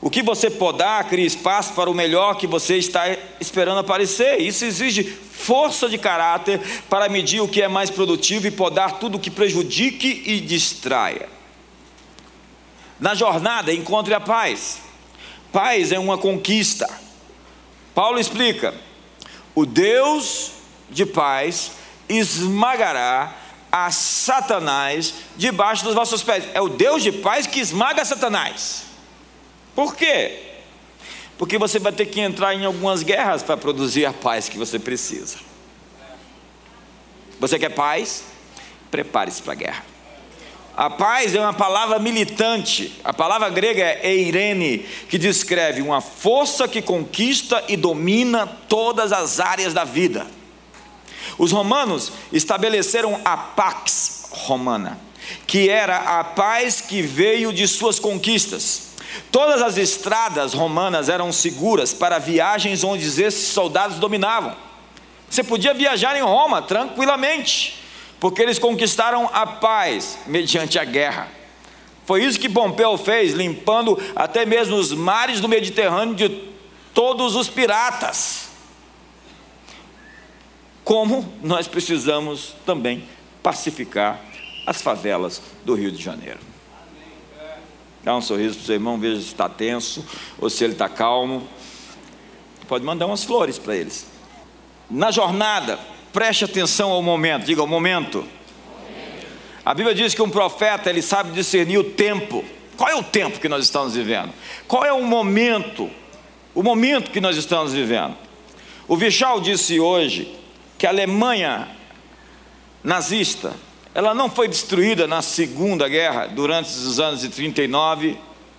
O que você podar, cria espaço para o melhor que você está esperando aparecer. Isso exige força de caráter para medir o que é mais produtivo e podar tudo que prejudique e distraia. Na jornada, encontre a paz. Paz é uma conquista. Paulo explica: o Deus de paz esmagará a Satanás debaixo dos vossos pés. É o Deus de paz que esmaga Satanás. Por quê? Porque você vai ter que entrar em algumas guerras para produzir a paz que você precisa. Você quer paz? Prepare-se para a guerra. A paz é uma palavra militante. A palavra grega é eirene, que descreve uma força que conquista e domina todas as áreas da vida. Os romanos estabeleceram a Pax Romana, que era a paz que veio de suas conquistas. Todas as estradas romanas eram seguras para viagens onde esses soldados dominavam. Você podia viajar em Roma tranquilamente, porque eles conquistaram a paz mediante a guerra. Foi isso que Pompeu fez, limpando até mesmo os mares do Mediterrâneo de todos os piratas como nós precisamos também pacificar as favelas do Rio de Janeiro. Dá um sorriso para o seu irmão, veja se está tenso ou se ele está calmo. Pode mandar umas flores para eles. Na jornada, preste atenção ao momento, diga o momento. A Bíblia diz que um profeta ele sabe discernir o tempo. Qual é o tempo que nós estamos vivendo? Qual é o momento? O momento que nós estamos vivendo. O Vichal disse hoje que a Alemanha nazista, ela não foi destruída na Segunda Guerra durante os anos de 39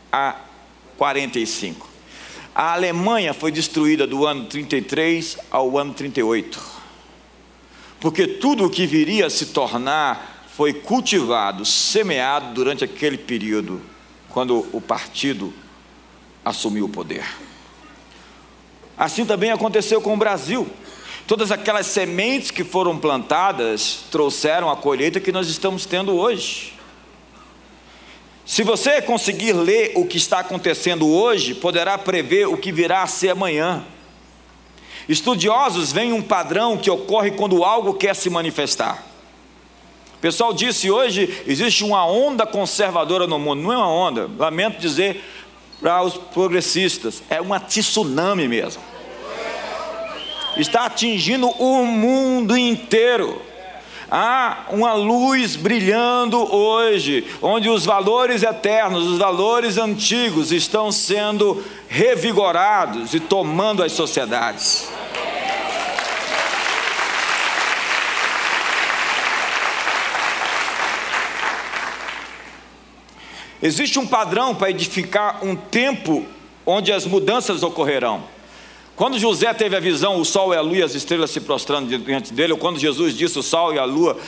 a 45. A Alemanha foi destruída do ano 33 ao ano 38. Porque tudo o que viria a se tornar foi cultivado, semeado durante aquele período, quando o partido assumiu o poder. Assim também aconteceu com o Brasil. Todas aquelas sementes que foram plantadas trouxeram a colheita que nós estamos tendo hoje. Se você conseguir ler o que está acontecendo hoje, poderá prever o que virá a ser amanhã. Estudiosos veem um padrão que ocorre quando algo quer se manifestar. O pessoal disse hoje existe uma onda conservadora no mundo. Não é uma onda, lamento dizer para os progressistas, é uma tsunami mesmo está atingindo o mundo inteiro. Há uma luz brilhando hoje, onde os valores eternos, os valores antigos estão sendo revigorados e tomando as sociedades. Existe um padrão para edificar um tempo onde as mudanças ocorrerão. Quando José teve a visão, o sol e a lua e as estrelas se prostrando diante dele, ou quando Jesus disse o sol e a lua,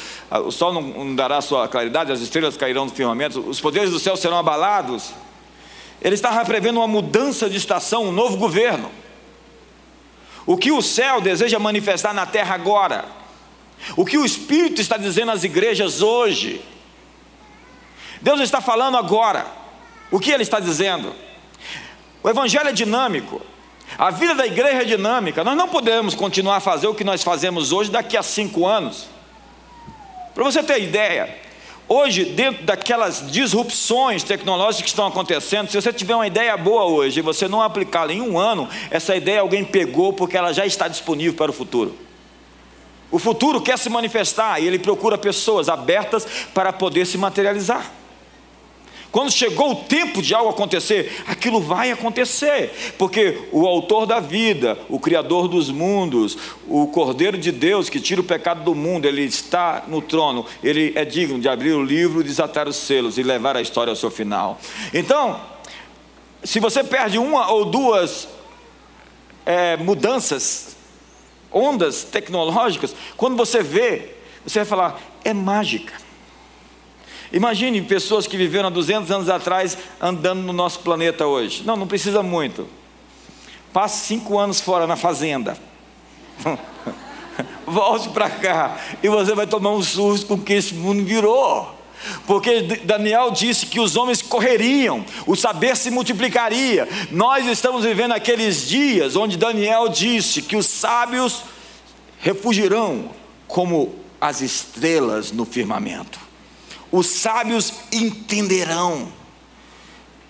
o sol não, dará sua claridade, as estrelas cairão no firmamento, os poderes do céu serão abalados. Ele estava prevendo uma mudança de estação, um novo governo. O que o céu deseja manifestar na terra agora, o que o Espírito está dizendo às igrejas hoje, Deus está falando agora, o que Ele está dizendo? O Evangelho é dinâmico, a vida da igreja é dinâmica. Nós não podemos continuar a fazer o que nós fazemos hoje daqui a cinco anos. Para você ter ideia, hoje, dentro daquelas disrupções tecnológicas que estão acontecendo, se você tiver uma ideia boa hoje e você não aplicá-la em um ano, essa ideia alguém pegou porque ela já está disponível para o futuro. O futuro quer se manifestar e ele procura pessoas abertas para poder se materializar. Quando chegou o tempo de algo acontecer, aquilo vai acontecer, porque o autor da vida, o criador dos mundos, o Cordeiro de Deus que tira o pecado do mundo, ele está no trono, ele é digno de abrir o livro, desatar os selos e levar a história ao seu final. Então, se você perde uma ou duas é, mudanças, ondas tecnológicas, quando você vê, você vai falar, é mágica. Imagine pessoas que viveram há 200 anos atrás andando no nosso planeta hoje. Não, não precisa muito. Passe cinco anos fora na fazenda. Volte para cá e você vai tomar um susto com o que esse mundo virou. Porque Daniel disse que os homens correriam, o saber se multiplicaria. Nós estamos vivendo aqueles dias onde Daniel disse que os sábios refugirão como as estrelas no firmamento os sábios entenderão.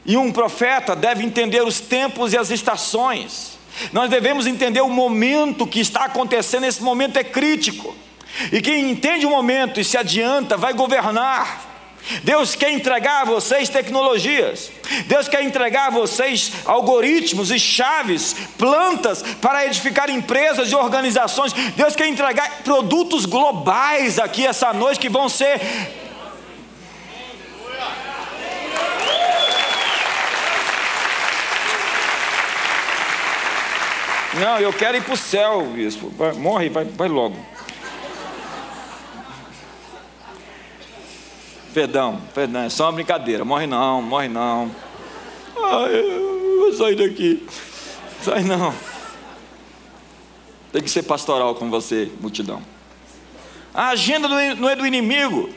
E um profeta deve entender os tempos e as estações. Nós devemos entender o momento que está acontecendo, esse momento é crítico. E quem entende o momento e se adianta vai governar. Deus quer entregar a vocês tecnologias, Deus quer entregar a vocês algoritmos e chaves, plantas para edificar empresas e organizações. Deus quer entregar produtos globais aqui essa noite que vão ser Não, eu quero ir para o céu, bispo. Vai, morre, vai, vai logo. Perdão, perdão, é só uma brincadeira. Morre não, morre não. Ai, eu vou sair daqui. Sai não. Tem que ser pastoral com você, multidão. A agenda não é do inimigo.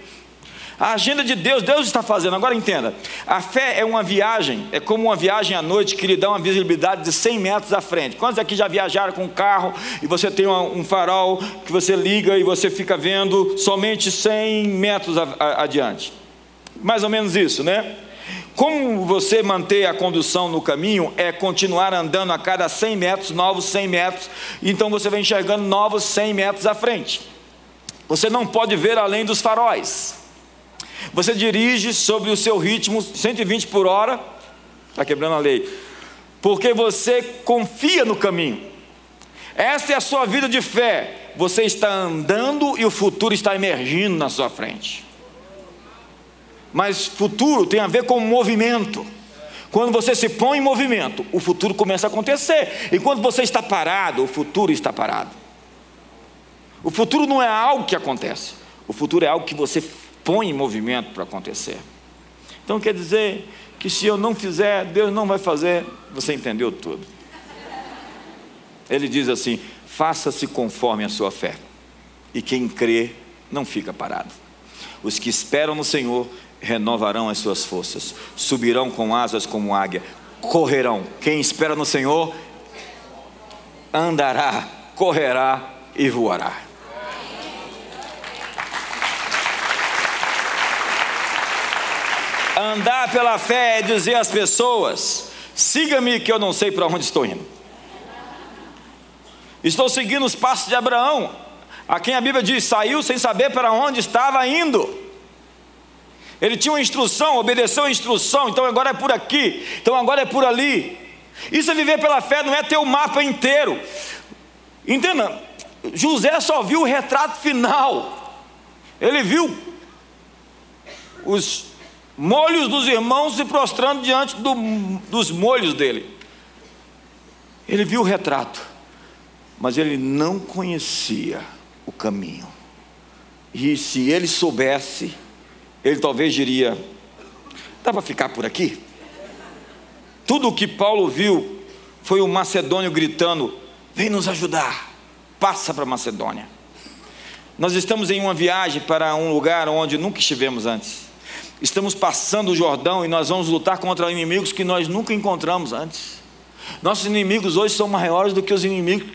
A agenda de Deus, Deus está fazendo. Agora entenda: a fé é uma viagem, é como uma viagem à noite que lhe dá uma visibilidade de 100 metros à frente. Quantos aqui já viajaram com um carro e você tem um farol que você liga e você fica vendo somente 100 metros adiante? Mais ou menos isso, né? Como você manter a condução no caminho é continuar andando a cada 100 metros, novos 100 metros, então você vai enxergando novos 100 metros à frente. Você não pode ver além dos faróis. Você dirige sobre o seu ritmo 120 por hora, está quebrando a lei, porque você confia no caminho. Esta é a sua vida de fé. Você está andando e o futuro está emergindo na sua frente. Mas futuro tem a ver com movimento. Quando você se põe em movimento, o futuro começa a acontecer. E quando você está parado, o futuro está parado. O futuro não é algo que acontece. O futuro é algo que você põe em movimento para acontecer. Então quer dizer que se eu não fizer, Deus não vai fazer. Você entendeu tudo. Ele diz assim: faça-se conforme a sua fé. E quem crê não fica parado. Os que esperam no Senhor renovarão as suas forças, subirão com asas como águia, correrão. Quem espera no Senhor andará, correrá e voará. Andar pela fé é dizer às pessoas: siga-me, que eu não sei para onde estou indo. Estou seguindo os passos de Abraão, a quem a Bíblia diz: saiu sem saber para onde estava indo. Ele tinha uma instrução, obedeceu a instrução, então agora é por aqui, então agora é por ali. Isso é viver pela fé, não é ter o mapa inteiro. Entenda, José só viu o retrato final. Ele viu os molhos dos irmãos se prostrando diante do, dos molhos dele. Ele viu o retrato, mas ele não conhecia o caminho. E se ele soubesse, ele talvez diria: dá para ficar por aqui? Tudo o que Paulo viu foi o macedônio gritando: vem nos ajudar, passa para Macedônia. Nós estamos em uma viagem para um lugar onde nunca estivemos antes. Estamos passando o Jordão e nós vamos lutar contra inimigos que nós nunca encontramos antes. Nossos inimigos hoje são maiores do que os inimigos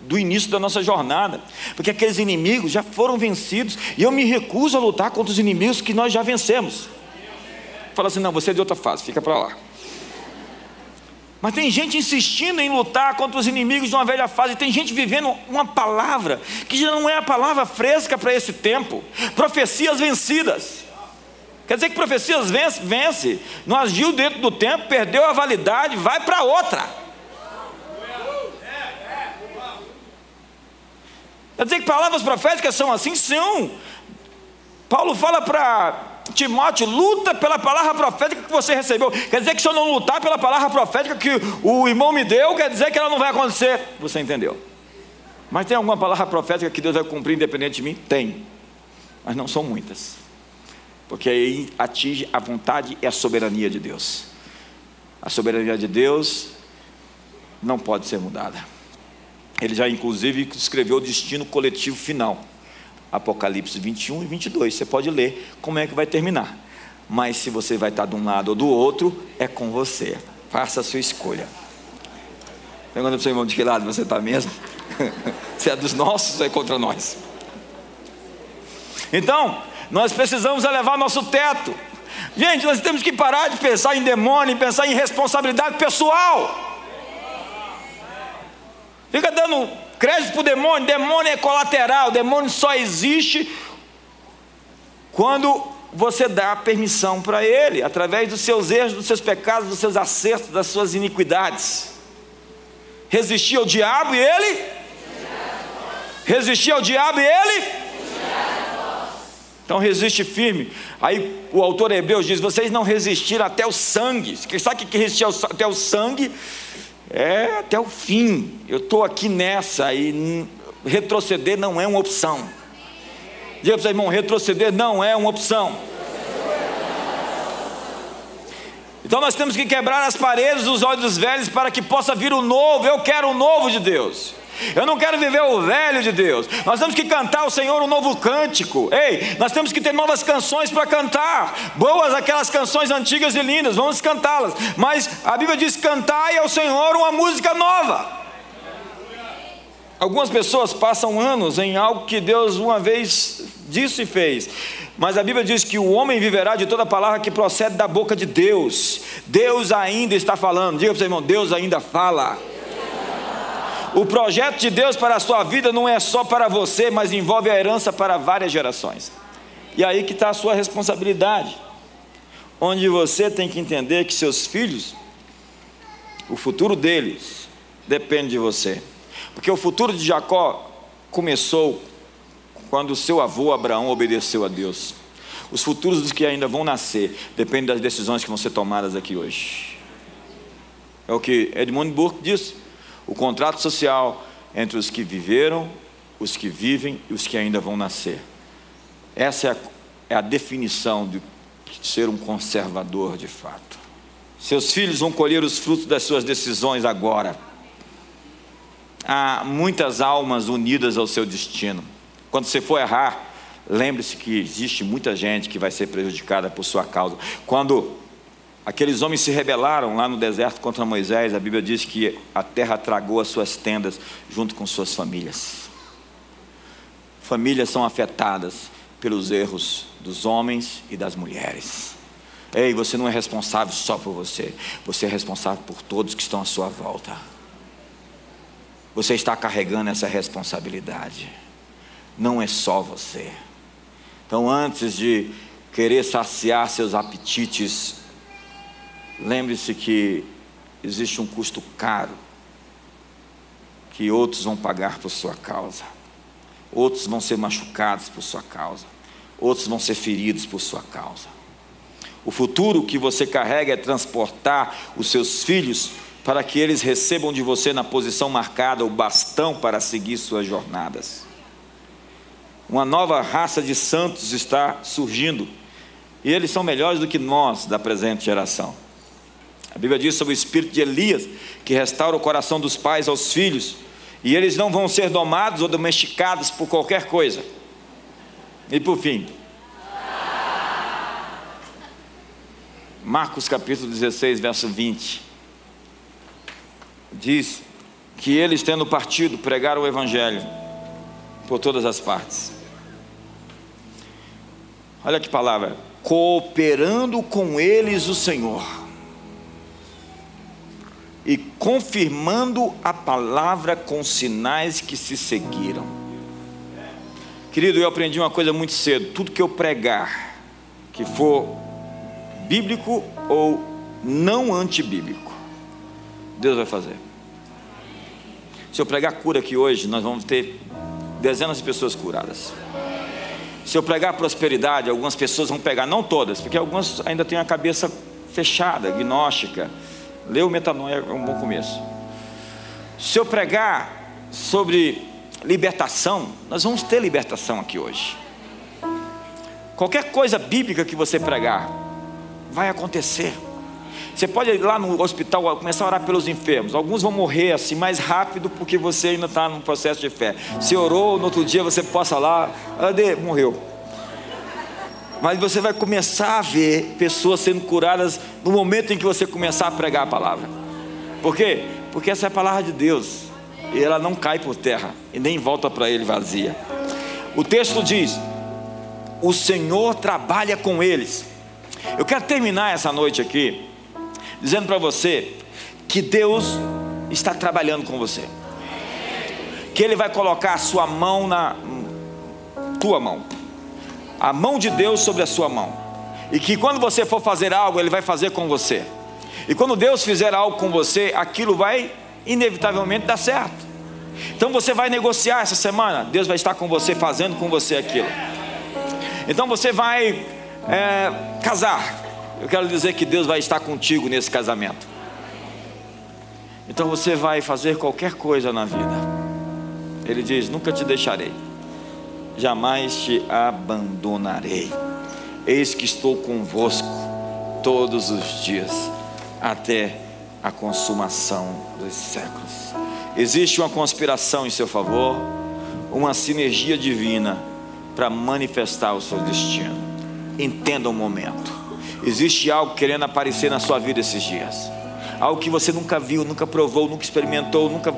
do início da nossa jornada, porque aqueles inimigos já foram vencidos e eu me recuso a lutar contra os inimigos que nós já vencemos. Fala assim: não, você é de outra fase, fica para lá. Mas tem gente insistindo em lutar contra os inimigos de uma velha fase, tem gente vivendo uma palavra que já não é a palavra fresca para esse tempo profecias vencidas. Quer dizer que profecias vence, vence, não agiu dentro do tempo, perdeu a validade, vai para outra. Quer dizer que palavras proféticas são assim? São. Paulo fala para Timóteo: luta pela palavra profética que você recebeu. Quer dizer que se eu não lutar pela palavra profética que o irmão me deu, quer dizer que ela não vai acontecer. Você entendeu? Mas tem alguma palavra profética que Deus vai cumprir independente de mim? Tem. Mas não são muitas. Porque aí atinge a vontade e a soberania de Deus. A soberania de Deus não pode ser mudada. Ele já, inclusive, escreveu o destino coletivo final. Apocalipse 21 e 22. Você pode ler como é que vai terminar. Mas se você vai estar de um lado ou do outro, é com você. Faça a sua escolha. Pergunta para o seu irmão de que lado você está mesmo? se é dos nossos ou é contra nós? Então, nós precisamos elevar nosso teto. Gente, nós temos que parar de pensar em demônio, pensar em responsabilidade pessoal. Fica dando crédito para o demônio, demônio é colateral, demônio só existe quando você dá permissão para ele, através dos seus erros, dos seus pecados, dos seus acertos, das suas iniquidades. Resistir ao diabo e ele? Resistir ao diabo e ele? Então resiste firme. Aí o autor Hebreus diz: vocês não resistiram até o sangue. Sabe o que resistir até o sangue? é até o fim. Eu estou aqui nessa e retroceder não é uma opção. Diga para o irmão: retroceder não é uma opção. Então nós temos que quebrar as paredes dos olhos velhos para que possa vir o novo. Eu quero o novo de Deus. Eu não quero viver o velho de Deus. Nós temos que cantar ao Senhor um novo cântico. Ei, nós temos que ter novas canções para cantar. Boas aquelas canções antigas e lindas, vamos cantá-las. Mas a Bíblia diz: cantai ao Senhor uma música nova. Algumas pessoas passam anos em algo que Deus uma vez disse e fez. Mas a Bíblia diz que o homem viverá de toda palavra que procede da boca de Deus. Deus ainda está falando. Diga para o seu irmão: Deus ainda fala. O projeto de Deus para a sua vida não é só para você, mas envolve a herança para várias gerações. E aí que está a sua responsabilidade, onde você tem que entender que seus filhos, o futuro deles, depende de você. Porque o futuro de Jacó começou quando seu avô Abraão obedeceu a Deus. Os futuros dos que ainda vão nascer dependem das decisões que vão ser tomadas aqui hoje. É o que Edmund Burke diz: o contrato social entre os que viveram, os que vivem e os que ainda vão nascer. Essa é a, é a definição de ser um conservador de fato. Seus filhos vão colher os frutos das suas decisões agora. Há muitas almas unidas ao seu destino. Quando você for errar, lembre-se que existe muita gente que vai ser prejudicada por sua causa. Quando aqueles homens se rebelaram lá no deserto contra Moisés, a Bíblia diz que a terra tragou as suas tendas junto com suas famílias. Famílias são afetadas pelos erros dos homens e das mulheres. Ei, você não é responsável só por você, você é responsável por todos que estão à sua volta. Você está carregando essa responsabilidade, não é só você. Então, antes de querer saciar seus apetites, lembre-se que existe um custo caro que outros vão pagar por sua causa, outros vão ser machucados por sua causa, outros vão ser feridos por sua causa. O futuro que você carrega é transportar os seus filhos para que eles recebam de você na posição marcada o bastão para seguir suas jornadas. Uma nova raça de santos está surgindo e eles são melhores do que nós da presente geração. A Bíblia diz sobre o espírito de Elias que restaura o coração dos pais aos filhos e eles não vão ser domados ou domesticados por qualquer coisa. E por fim, Marcos capítulo 16, verso 20. Diz que eles, tendo partido, pregaram o Evangelho por todas as partes. Olha que palavra: cooperando com eles o Senhor confirmando a palavra com sinais que se seguiram. Querido, eu aprendi uma coisa muito cedo: tudo que eu pregar, que for bíblico ou não antibíblico. Deus vai fazer. Se eu pregar cura aqui hoje, nós vamos ter dezenas de pessoas curadas. Se eu pregar prosperidade, algumas pessoas vão pegar, não todas, porque algumas ainda têm a cabeça fechada, gnóstica. Ler o metanoia é um bom começo. Se eu pregar sobre libertação, nós vamos ter libertação aqui hoje. Qualquer coisa bíblica que você pregar, vai acontecer. Você pode ir lá no hospital começar a orar pelos enfermos. Alguns vão morrer assim mais rápido porque você ainda está num processo de fé. Se orou, no outro dia você possa lá, morreu. Mas você vai começar a ver pessoas sendo curadas no momento em que você começar a pregar a palavra. Por quê? Porque essa é a palavra de Deus. E ela não cai por terra e nem volta para ele vazia. O texto diz: O Senhor trabalha com eles eu quero terminar essa noite aqui dizendo para você que Deus está trabalhando com você. Que Ele vai colocar a sua mão na tua mão, a mão de Deus sobre a sua mão, e que quando você for fazer algo, Ele vai fazer com você. E quando Deus fizer algo com você, aquilo vai inevitavelmente dar certo. Então você vai negociar essa semana, Deus vai estar com você, fazendo com você aquilo. Então você vai é, casar, eu quero dizer que Deus vai estar contigo nesse casamento. Então você vai fazer qualquer coisa na vida. Ele diz: Nunca te deixarei, jamais te abandonarei. Eis que estou convosco todos os dias, até a consumação dos séculos. Existe uma conspiração em seu favor, uma sinergia divina para manifestar o seu destino. Entenda o momento. Existe algo querendo aparecer na sua vida esses dias. Algo que você nunca viu, nunca provou, nunca experimentou, nunca.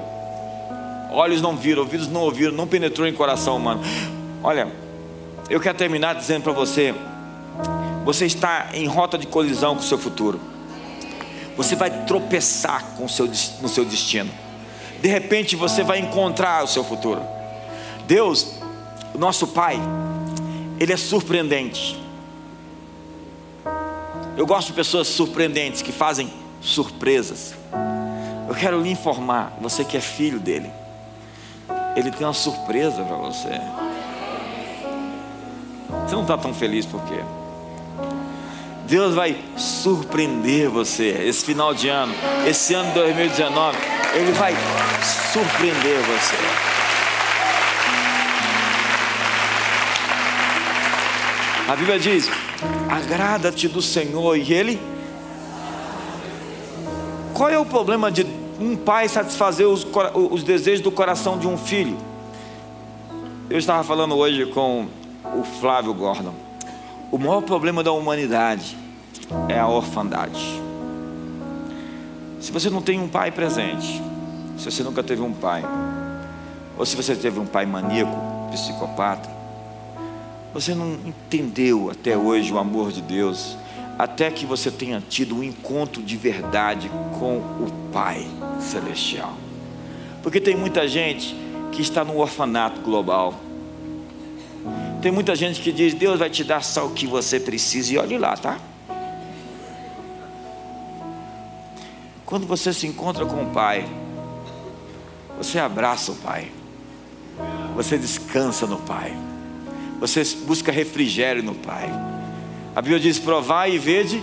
Olhos não viram, ouvidos não ouviram, não penetrou em coração humano. Olha, eu quero terminar dizendo para você: você está em rota de colisão com o seu futuro. Você vai tropeçar com o seu, no seu destino. De repente você vai encontrar o seu futuro. Deus, nosso Pai, Ele é surpreendente. Eu gosto de pessoas surpreendentes que fazem surpresas. Eu quero lhe informar, você que é filho dele, ele tem uma surpresa para você. Você não está tão feliz por quê? Deus vai surpreender você esse final de ano, esse ano 2019. Ele vai surpreender você. A Bíblia diz: agrada-te do Senhor e Ele. Qual é o problema de um pai satisfazer os, os desejos do coração de um filho? Eu estava falando hoje com o Flávio Gordon. O maior problema da humanidade é a orfandade. Se você não tem um pai presente, se você nunca teve um pai, ou se você teve um pai maníaco, psicopata, você não entendeu até hoje o amor de Deus, até que você tenha tido um encontro de verdade com o Pai Celestial. Porque tem muita gente que está no orfanato global. Tem muita gente que diz: Deus vai te dar só o que você precisa, e olhe lá, tá? Quando você se encontra com o Pai, você abraça o Pai, você descansa no Pai, você busca refrigério no Pai. A Bíblia diz: provai e vede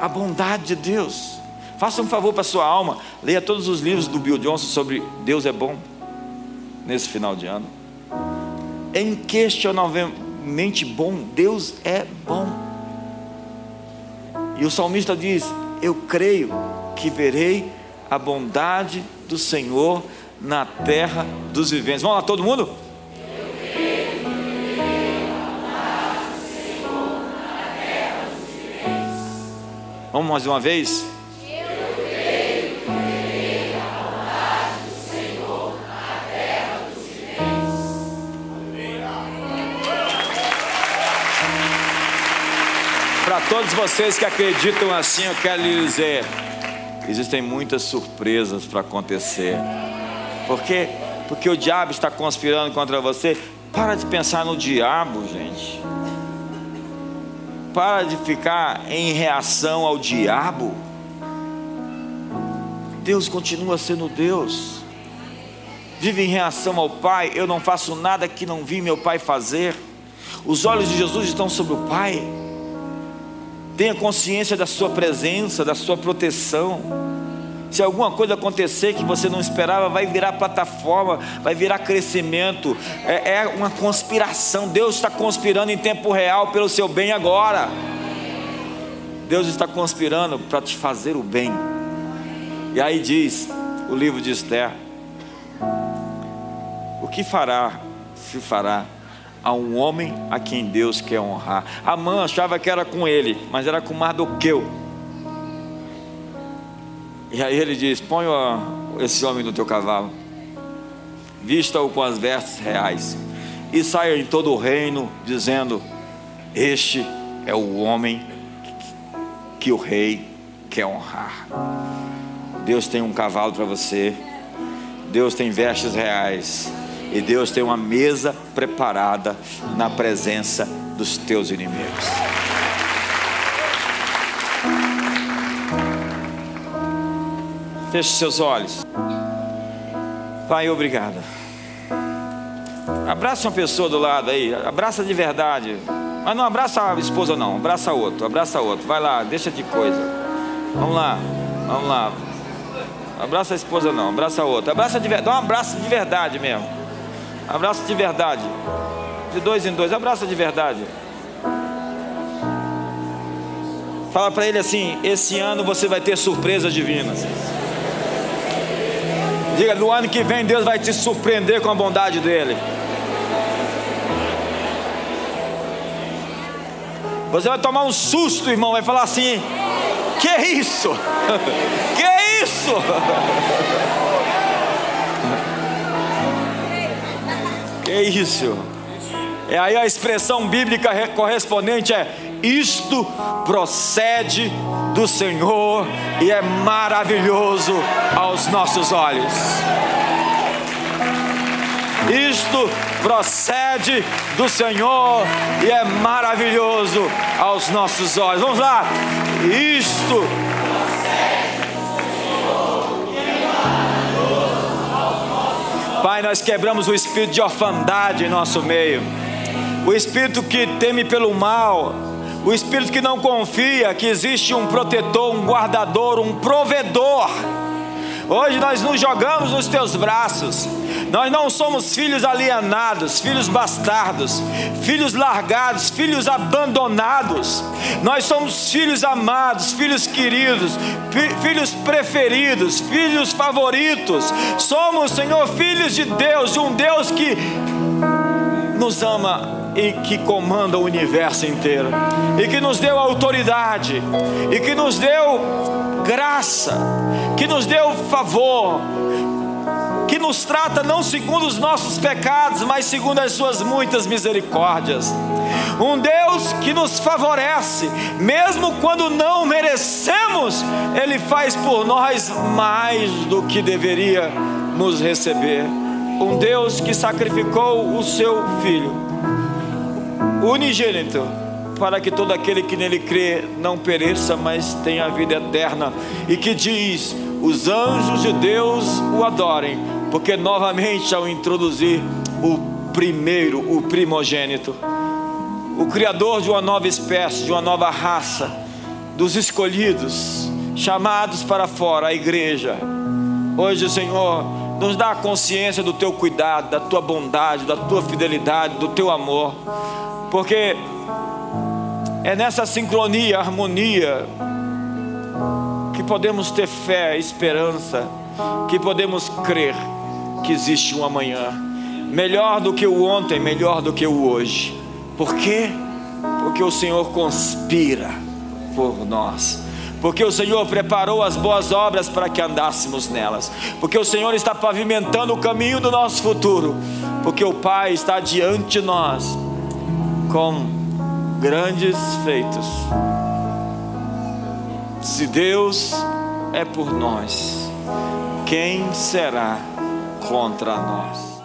a bondade de Deus. Faça um favor para a sua alma, leia todos os livros do Bill Johnson sobre Deus é bom nesse final de ano. É inquestionavelmente bom, Deus é bom. E o salmista diz: Eu creio que verei a bondade do Senhor na terra dos viventes. Vamos lá, todo mundo? Vamos mais uma vez? Todos vocês que acreditam assim, eu quero lhe dizer: existem muitas surpresas para acontecer. Por quê? Porque o diabo está conspirando contra você. Para de pensar no diabo, gente. Para de ficar em reação ao diabo. Deus continua sendo Deus. Vive em reação ao Pai. Eu não faço nada que não vi meu Pai fazer. Os olhos de Jesus estão sobre o Pai. Tenha consciência da sua presença, da sua proteção. Se alguma coisa acontecer que você não esperava, vai virar plataforma, vai virar crescimento. É, é uma conspiração. Deus está conspirando em tempo real pelo seu bem agora. Deus está conspirando para te fazer o bem. E aí diz o livro de Esther: O que fará, se fará a um homem a quem Deus quer honrar. Amã achava que era com ele, mas era com Mardoqueu. E aí ele diz: Põe esse homem no teu cavalo, vista-o com as vestes reais, e saia em todo o reino, dizendo: Este é o homem que o rei quer honrar. Deus tem um cavalo para você, Deus tem vestes reais, e Deus tem uma mesa preparada na presença dos teus inimigos. Feche seus olhos. Pai, obrigado. Abraça uma pessoa do lado aí, abraça de verdade. Mas não abraça a esposa, não, abraça outro, abraça outro. Vai lá, deixa de coisa. Vamos lá, vamos lá. Abraça a esposa, não, abraça outro. Abraça de verdade, dá um abraço de verdade mesmo. Abraça de verdade. De dois em dois, abraça de verdade. Fala para ele assim: esse ano você vai ter surpresas divinas. Diga, no ano que vem Deus vai te surpreender com a bondade dele. Você vai tomar um susto, irmão, vai falar assim: Que isso? Que isso? Que isso? E aí a expressão bíblica correspondente é: isto procede do Senhor e é maravilhoso aos nossos olhos. Isto procede do Senhor e é maravilhoso aos nossos olhos. Vamos lá. Isto Pai, nós quebramos o espírito de orfandade em nosso meio, o espírito que teme pelo mal, o espírito que não confia que existe um protetor, um guardador, um provedor. Hoje nós nos jogamos nos teus braços. Nós não somos filhos alienados, filhos bastardos, filhos largados, filhos abandonados. Nós somos filhos amados, filhos queridos, filhos preferidos, filhos favoritos. Somos, Senhor, filhos de Deus, de um Deus que nos ama e que comanda o universo inteiro, e que nos deu autoridade, e que nos deu graça, que nos deu favor, que nos trata não segundo os nossos pecados, mas segundo as suas muitas misericórdias. Um Deus que nos favorece, mesmo quando não merecemos, Ele faz por nós mais do que deveria nos receber. Um Deus que sacrificou o seu Filho, unigênito para que todo aquele que nele crê não pereça, mas tenha a vida eterna. E que diz: os anjos de Deus o adorem, porque novamente ao introduzir o primeiro, o primogênito, o criador de uma nova espécie, de uma nova raça, dos escolhidos, chamados para fora, a igreja. Hoje, Senhor, nos dá a consciência do teu cuidado, da tua bondade, da tua fidelidade, do teu amor, porque é nessa sincronia, harmonia, que podemos ter fé, esperança, que podemos crer que existe um amanhã, melhor do que o ontem, melhor do que o hoje. Por quê? Porque o Senhor conspira por nós. Porque o Senhor preparou as boas obras para que andássemos nelas. Porque o Senhor está pavimentando o caminho do nosso futuro. Porque o Pai está diante de nós com grandes feitos. Se Deus é por nós, quem será contra nós?